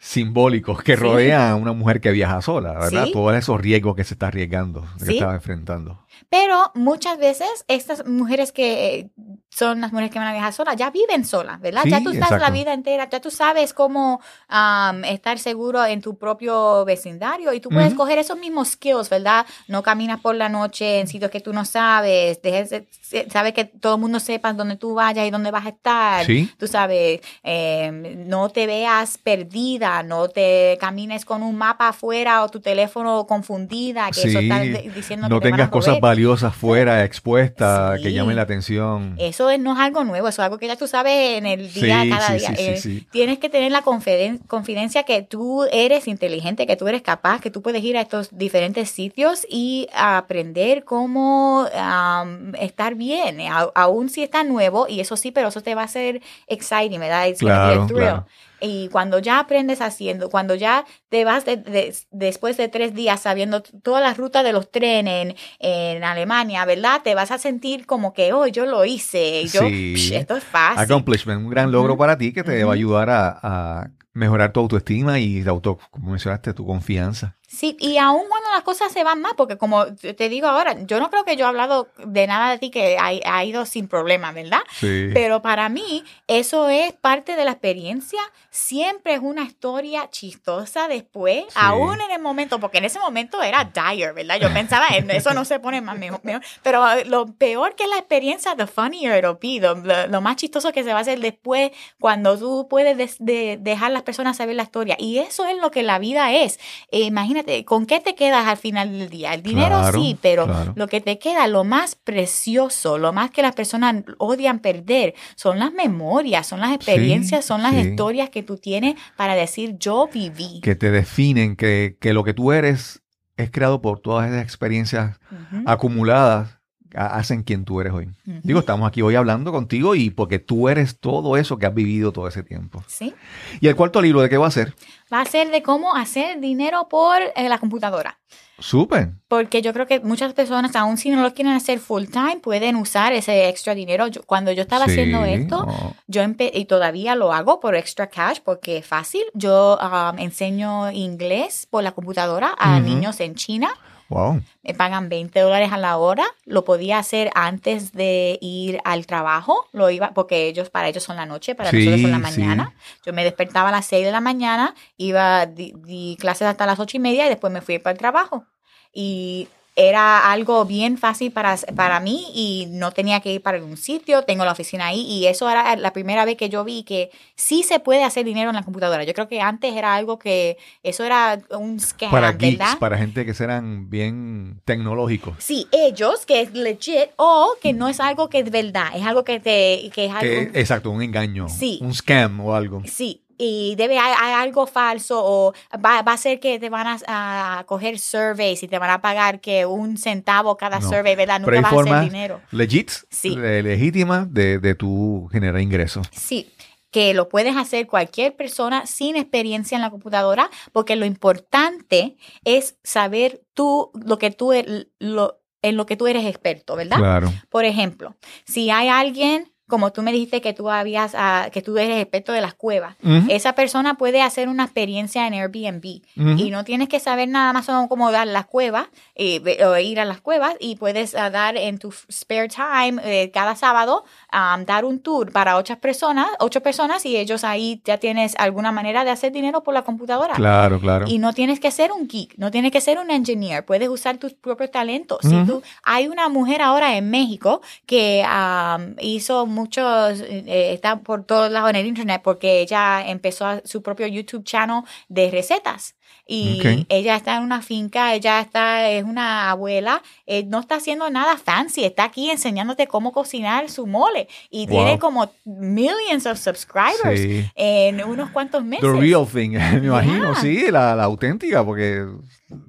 simbólicos que Sí. rodean a una mujer que viaja sola, ¿verdad? Sí. Todos esos riesgos que se está arriesgando, que Sí. está enfrentando. Pero muchas veces estas mujeres que eh, son las mujeres que van a viajar solas ya viven solas, ¿verdad? Sí, ya tú estás la vida entera, ya tú sabes cómo am, estar seguro en tu propio vecindario y tú puedes coger esos mismos skills, ¿verdad? No caminas por la noche en sitios que tú no sabes, dejes sabes que todo el mundo sepa dónde tú vayas y dónde vas a estar. Sí. Tú sabes, eh, no te veas perdida, no te camines con un mapa afuera o tu teléfono confundida, que eso está diciendo no que te van a tengas cosas. Valiosas fuera, expuestas, que llamen la atención. Eso es- no es algo nuevo, eso es algo que ya tú sabes en el día, Sí, cada sí, día. sí, sí, Eh. Tienes que tener la confiden- confidencia que tú eres inteligente, que tú eres capaz, que tú puedes ir a estos diferentes sitios y aprender cómo am, estar bien, eh, a- aún si está nuevo, y eso sí, pero eso te va a hacer exciting, ¿verdad? It's Claro, claro. Y cuando ya aprendes haciendo, cuando ya te vas de- de- después de tres días sabiendo toda la ruta de los trenes en, en Alemania, ¿verdad? Te vas a sentir como que, oh, yo lo hice. Yo, Sí. "Psh, esto es fácil. Accomplishment, un gran logro para ti que te va a ayudar a, a mejorar tu autoestima y auto, como mencionaste, tu confianza. Sí, y aún cuando las cosas se van mal, porque como te digo ahora, yo no creo que yo he hablado de nada de ti que ha, ha ido sin problema, ¿verdad? Sí. Pero para mí, eso es parte de la experiencia. Siempre es una historia chistosa después, aún en el momento, porque en ese momento era dire, ¿verdad? Yo pensaba, en eso no se pone más mejor. mejor. Pero eh, lo peor que la experiencia, the funnier it'll be, lo, lo- más chistoso que se va a hacer después, cuando tú puedes des- de- dejar a las personas saber la historia. Y eso es lo que la vida es. Eh, imagínate, ¿con qué te quedas al final del día? El dinero Claro, sí, pero claro. lo que te queda, lo más precioso, lo más que las personas odian perder, son las memorias, son las experiencias, son las sí. historias que tú tienes para decir yo viví. que te definen, que, que lo que tú eres es creado por todas esas experiencias acumuladas hacen quien tú eres hoy. Digo, estamos aquí hoy hablando contigo y porque tú eres todo eso que has vivido todo ese tiempo. Sí. ¿Y el cuarto libro de qué va a ser? Va a ser de cómo hacer dinero por eh, la computadora. Súper. Porque yo creo que muchas personas, aun si no lo quieren hacer full time, pueden usar ese extra dinero. Yo- cuando yo estaba haciendo esto, oh, yo y todavía lo hago por extra cash porque es fácil. Yo um, enseño inglés por la computadora a niños en China. Wow. Me pagan 20 dólares a la hora. Lo podía hacer antes de ir al trabajo. Lo iba, porque ellos, para ellos son la noche, para Sí, nosotros son la sí. mañana. Yo me despertaba a las 6 de la mañana, iba, di, di clases hasta las 8 y media y después me fui para el trabajo. Y era algo bien fácil para, para mí y no tenía que ir para un sitio, tengo la oficina ahí y eso era la primera vez que yo vi que sí se puede hacer dinero en la computadora. Yo creo que antes era algo que eso era un scam, Para geeks, ¿verdad? para gente que serán bien tecnológicos. Sí, ellos, que es legit, o que no es algo que es verdad, es algo que te, que es algo, Que, exacto, un engaño, Sí. un scam o algo. sí, y debe hay, algo falso o va, va a ser que te van a, a coger surveys y te van a pagar que un centavo cada No. survey, ¿verdad? Nunca vas a hacer dinero. legit, Sí. le- legítimas de, de tu generar ingresos. Sí. que lo puedes hacer cualquier persona sin experiencia en la computadora, porque lo importante es saber tú lo que tú e, lo, en lo que tú eres experto, ¿verdad? Claro. Por ejemplo, si hay alguien como tú me dijiste que tú habías, uh, que tú eres experto de las cuevas, uh -huh. esa persona puede hacer una experiencia en Airbnb uh -huh. y no tienes que saber nada más o cómo dar las cuevas eh, o ir a las cuevas y puedes uh, dar en tu spare time eh, cada sábado um, dar un tour para ocho personas, ocho personas y ellos ahí ya tienes alguna manera de hacer dinero por la computadora. Claro, claro. Y no tienes que ser un geek, no tienes que ser un engineer, puedes usar tus propios talentos. Si tú, hay una mujer ahora en México que um, hizo muchos, eh, está por todos lados en el internet porque ella empezó su propio YouTube channel de recetas. Y okay. ella está en una finca, ella está, es una abuela, eh, no está haciendo nada fancy, está aquí enseñándote cómo cocinar su mole. Y wow. tiene como millions of subscribers sí. en unos cuantos meses. The real thing, me imagino, yeah. sí, la, la, auténtica, porque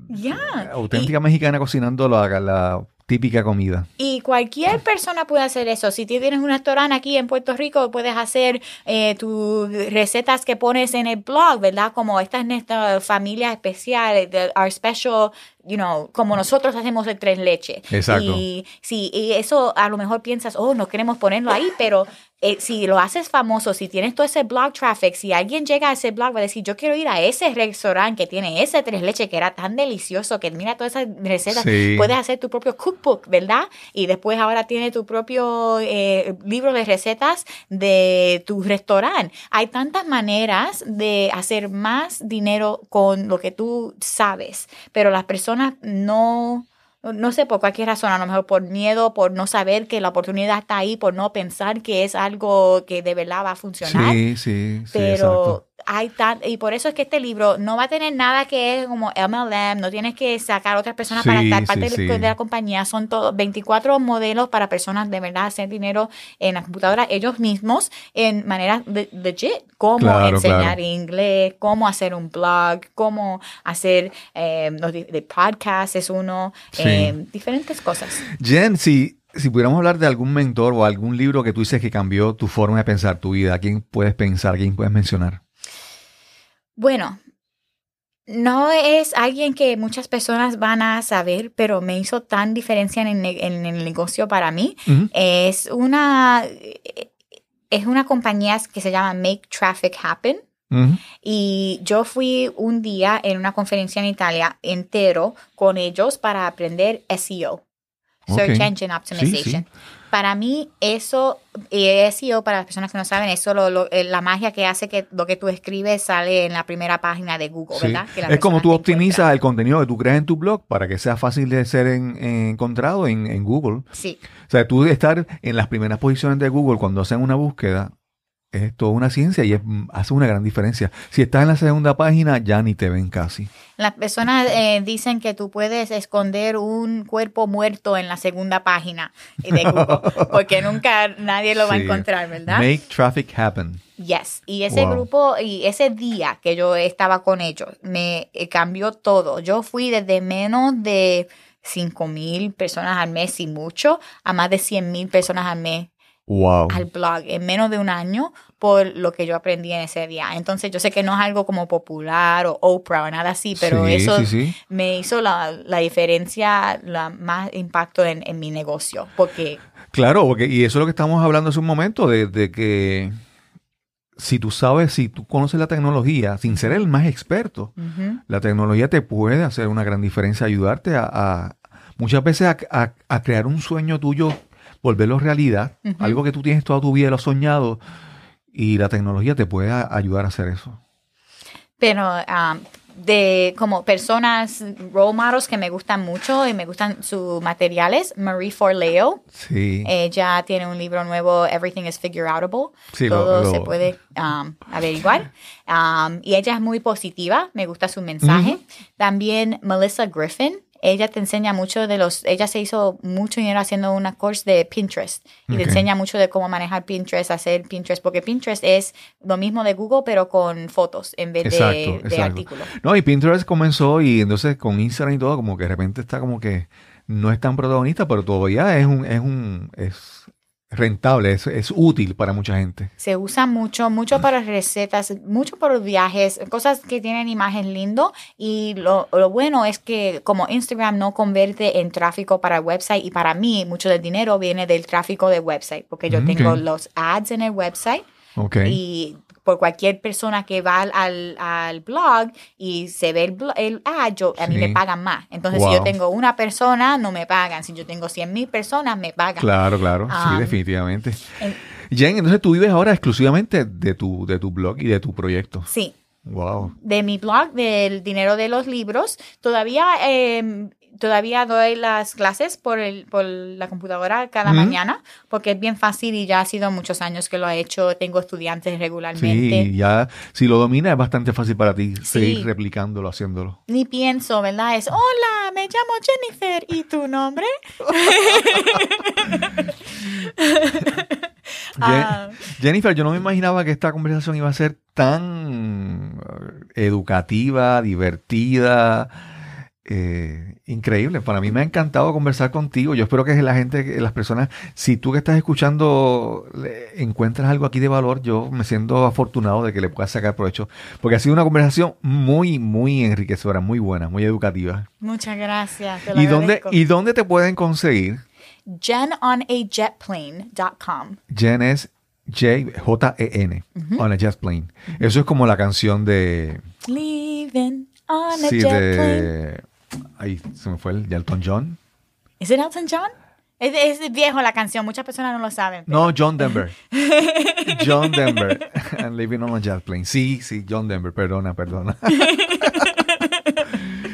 yeah. auténtica y, mexicana cocinando la, la típica comida. Y cualquier persona puede hacer eso. Si tienes un restaurante aquí en Puerto Rico, puedes hacer eh, tus recetas que pones en el blog, ¿verdad? Como estas esta familia especial, the, our special, you know, como nosotros hacemos el tres leche. Exacto. Y, sí, y eso a lo mejor piensas, oh, no queremos ponerlo ahí, pero eh, si lo haces famoso, si tienes todo ese blog traffic, si alguien llega a ese blog va a decir, yo quiero ir a ese restaurante que tiene ese tres leche que era tan delicioso, que mira todas esas recetas, Sí. puedes hacer tu propio cookbook, ¿verdad? Y después ahora tiene tu propio eh, libro de recetas de tu restaurante. Hay tantas maneras de hacer más dinero con lo que tú sabes, pero las personas no no sé por cualquier razón, a lo mejor por miedo, por no saber que la oportunidad está ahí, por no pensar que es algo que de verdad va a funcionar. Sí, sí, sí. Pero exacto. Hay tan, y por eso es que este libro no va a tener nada que es como MLM, no tienes que sacar a otras personas Sí, para estar parte sí, de, sí. de la compañía, son todos 24 modelos para personas de verdad hacer dinero en la computadora ellos mismos en maneras de- legit, cómo Claro, enseñar claro. inglés, cómo hacer un blog, cómo hacer eh, los de, podcast es uno, Sí. eh, diferentes cosas. Jen, si, si pudiéramos hablar de algún mentor o algún libro que tú dices que cambió tu forma de pensar tu vida, ¿a quién puedes pensar, quién puedes mencionar? Bueno, no es alguien que muchas personas van a saber, pero me hizo tan diferencia en el, ne- en el negocio para mí. Es una, es una compañía que se llama Make Traffic Happen. Y yo fui un día en una conferencia en Italia entero con ellos para aprender SEO, Search. Engine Optimization. Sí, Para mí eso, eh, SEO, para las personas que no saben, eso lo, lo- eh, la magia que hace que lo que tú escribes sale en la primera página de Google, Sí. ¿verdad? Que Es como tú optimizas encuentra. el contenido que tú creas en tu blog para que sea fácil de ser en- en- encontrado en, en Google. Sí, O sea, tú de estar en las primeras posiciones de Google cuando hacen una búsqueda es toda una ciencia y es- hace una gran diferencia. Si estás en la segunda página, ya ni te ven casi. las personas eh, dicen que tú puedes esconder un cuerpo muerto en la segunda página de Google, porque nunca nadie lo va a encontrar, ¿verdad? Make traffic happen. Yes, y ese Wow. grupo y ese día que yo estaba con ellos me eh, cambió todo. Yo fui desde menos de 5 mil personas al mes y mucho a más de 100 mil personas al mes Wow. al blog en menos de un año por lo que yo aprendí en ese día. Entonces yo sé que no es algo como popular o Oprah o nada así, pero Sí, eso sí, sí. me hizo la, la diferencia, la más impacto en, en mi negocio, porque Claro, porque, y eso es lo que estamos hablando hace un momento, de, de que si tú sabes, si tú conoces la tecnología, sin ser el más experto, la tecnología te puede hacer una gran diferencia, ayudarte a, a- muchas veces a, a- a crear un sueño tuyo, volverlo realidad, Ujú. algo que tú tienes toda tu vida, lo has soñado, y la tecnología te puede a- ayudar a hacer eso. pero um, de como personas, role models que me gustan mucho y me gustan sus materiales, Marie Forleo. Sí. Ella tiene un libro nuevo, Everything is Figure Outable. Sí, lo- Todo lo- se puede um, averiguar. Um, y ella es muy positiva, me gusta su mensaje. También Melissa Griffin. Ella te enseña mucho de los, ella se hizo mucho dinero haciendo una course de Pinterest y te enseña mucho de cómo manejar Pinterest, hacer Pinterest, porque Pinterest es lo mismo de Google pero con fotos en vez de, Exacto, de artículos. No, y Pinterest comenzó y entonces con Instagram y todo, como que de repente está como que no es tan protagonista, pero todavía es un, es un, es, rentable, es, es útil para mucha gente. Se usa mucho, mucho para recetas, mucho para viajes, cosas que tienen imagen lindo y lo, lo bueno es que como Instagram no convierte en tráfico para el website y para mí mucho del dinero viene del tráfico del website porque yo Mm, tengo los ads en el website Ok. y por cualquier persona que va al, al, al blog y se ve el, blo- el ad, yo, a mí Sí. me pagan más. Entonces, si yo tengo una persona, no me pagan. Si yo tengo 100 mil personas, me pagan. Claro, claro, sí, definitivamente. En- Jen, entonces tú vives ahora exclusivamente de tu, de tu blog y de tu proyecto. Sí. Wow. de mi blog del dinero de los libros. Todavía eh, todavía doy las clases por el por la computadora cada mañana porque es bien fácil y ya ha sido muchos años que lo he hecho. Tengo estudiantes regularmente. Sí, ya, si lo dominas es bastante fácil para ti Sí. seguir replicándolo, haciéndolo. Ni pienso, ¿verdad? Es, hola, me llamo Jennifer. ¿Y tu nombre? Ah. Je- Jennifer, yo no me imaginaba que esta conversación iba a ser tan eh, educativa, divertida, eh, increíble. Para mí me ha encantado conversar contigo. Yo espero que la gente, las personas, si tú que estás escuchando encuentras algo aquí de valor, yo me siento afortunado de que le puedas sacar provecho, porque ha sido una conversación muy, muy enriquecedora, muy buena, muy educativa. Muchas gracias. te lo ¿Y dónde. ¿Y dónde te pueden conseguir? JenOnAJetplane.com. Jen es J, J-E-N, on a jet plane. Eso es como la canción de... Leaving on a Sí, jet plane. Ahí se me fue el de Elton John. ¿Es it Elton John? Es, es viejo la canción, muchas personas no lo saben. pero- No, John Denver. John Denver. And living on a jet plane. Sí, sí, John Denver. Perdona, perdona.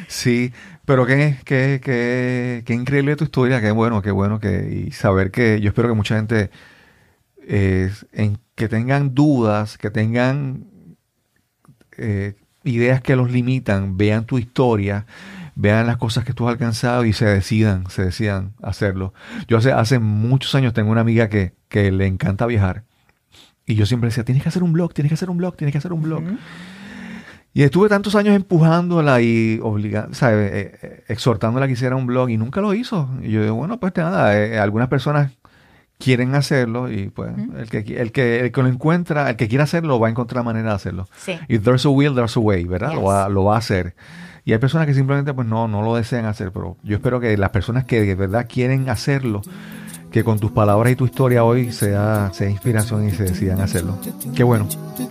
Sí, pero qué, qué, qué, qué increíble tu historia, qué bueno, qué bueno que y saber que yo espero que mucha gente eh, en, que tengan dudas, que tengan eh, ideas que los limitan, vean tu historia, vean las cosas que tú has alcanzado y se decidan, se decidan hacerlo. Yo hace, hace muchos años tengo una amiga que, que le encanta viajar y yo siempre decía, tienes que hacer un blog, tienes que hacer un blog, tienes que hacer un blog. Y estuve tantos años empujándola y obligando, ¿sabes? Eh, eh, exhortándola a que hiciera un blog y nunca lo hizo. Y yo digo, bueno, pues nada, eh, algunas personas quieren hacerlo y pues el, que, el, que, el que lo encuentra, el que quiera hacerlo va a encontrar manera de hacerlo. Sí. Y there's a will, there's a way, ¿verdad? Lo, va, lo va a hacer. Y hay personas que simplemente pues no, no lo desean hacer, pero yo espero que las personas que de verdad quieren hacerlo, que con tus palabras y tu historia hoy sea, sea inspiración y se decidan hacerlo. Qué bueno.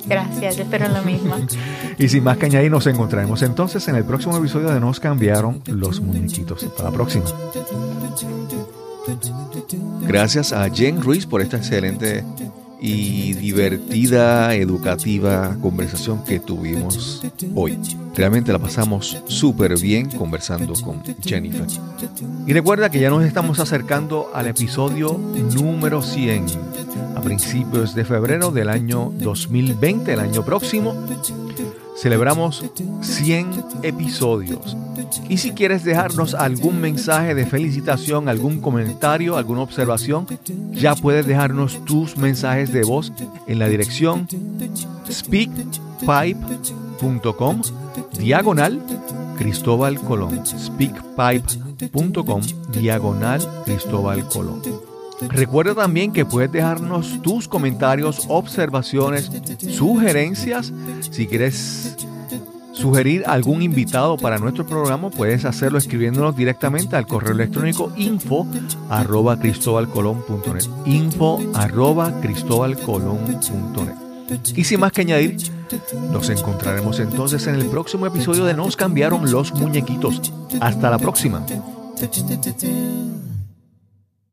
Gracias, yo espero lo mismo. Y sin más que añadir, nos encontraremos entonces en el próximo episodio de Nos cambiaron los muñequitos. Hasta la próxima. Gracias a Jen Ruiz por esta excelente y divertida, educativa conversación que tuvimos hoy. Realmente la pasamos súper bien conversando con Jennifer. Y recuerda que ya nos estamos acercando al episodio número 100 a principios de febrero del año 2020, el año próximo. Celebramos 100 episodios. Y si quieres dejarnos algún mensaje de felicitación, algún comentario, alguna observación, ya puedes dejarnos tus mensajes de voz en la dirección speakpipe.com diagonal Cristóbal Colón. speakpipe.com diagonal Cristóbal Colón. Recuerda también que puedes dejarnos tus comentarios, observaciones, sugerencias. Si quieres sugerir algún invitado para nuestro programa, puedes hacerlo escribiéndonos directamente al correo electrónico info arroba cristobalcolón.net. Info arroba cristobalcolón.net. Y sin más que añadir, nos encontraremos entonces en el próximo episodio de Nos cambiaron los muñequitos. Hasta la próxima.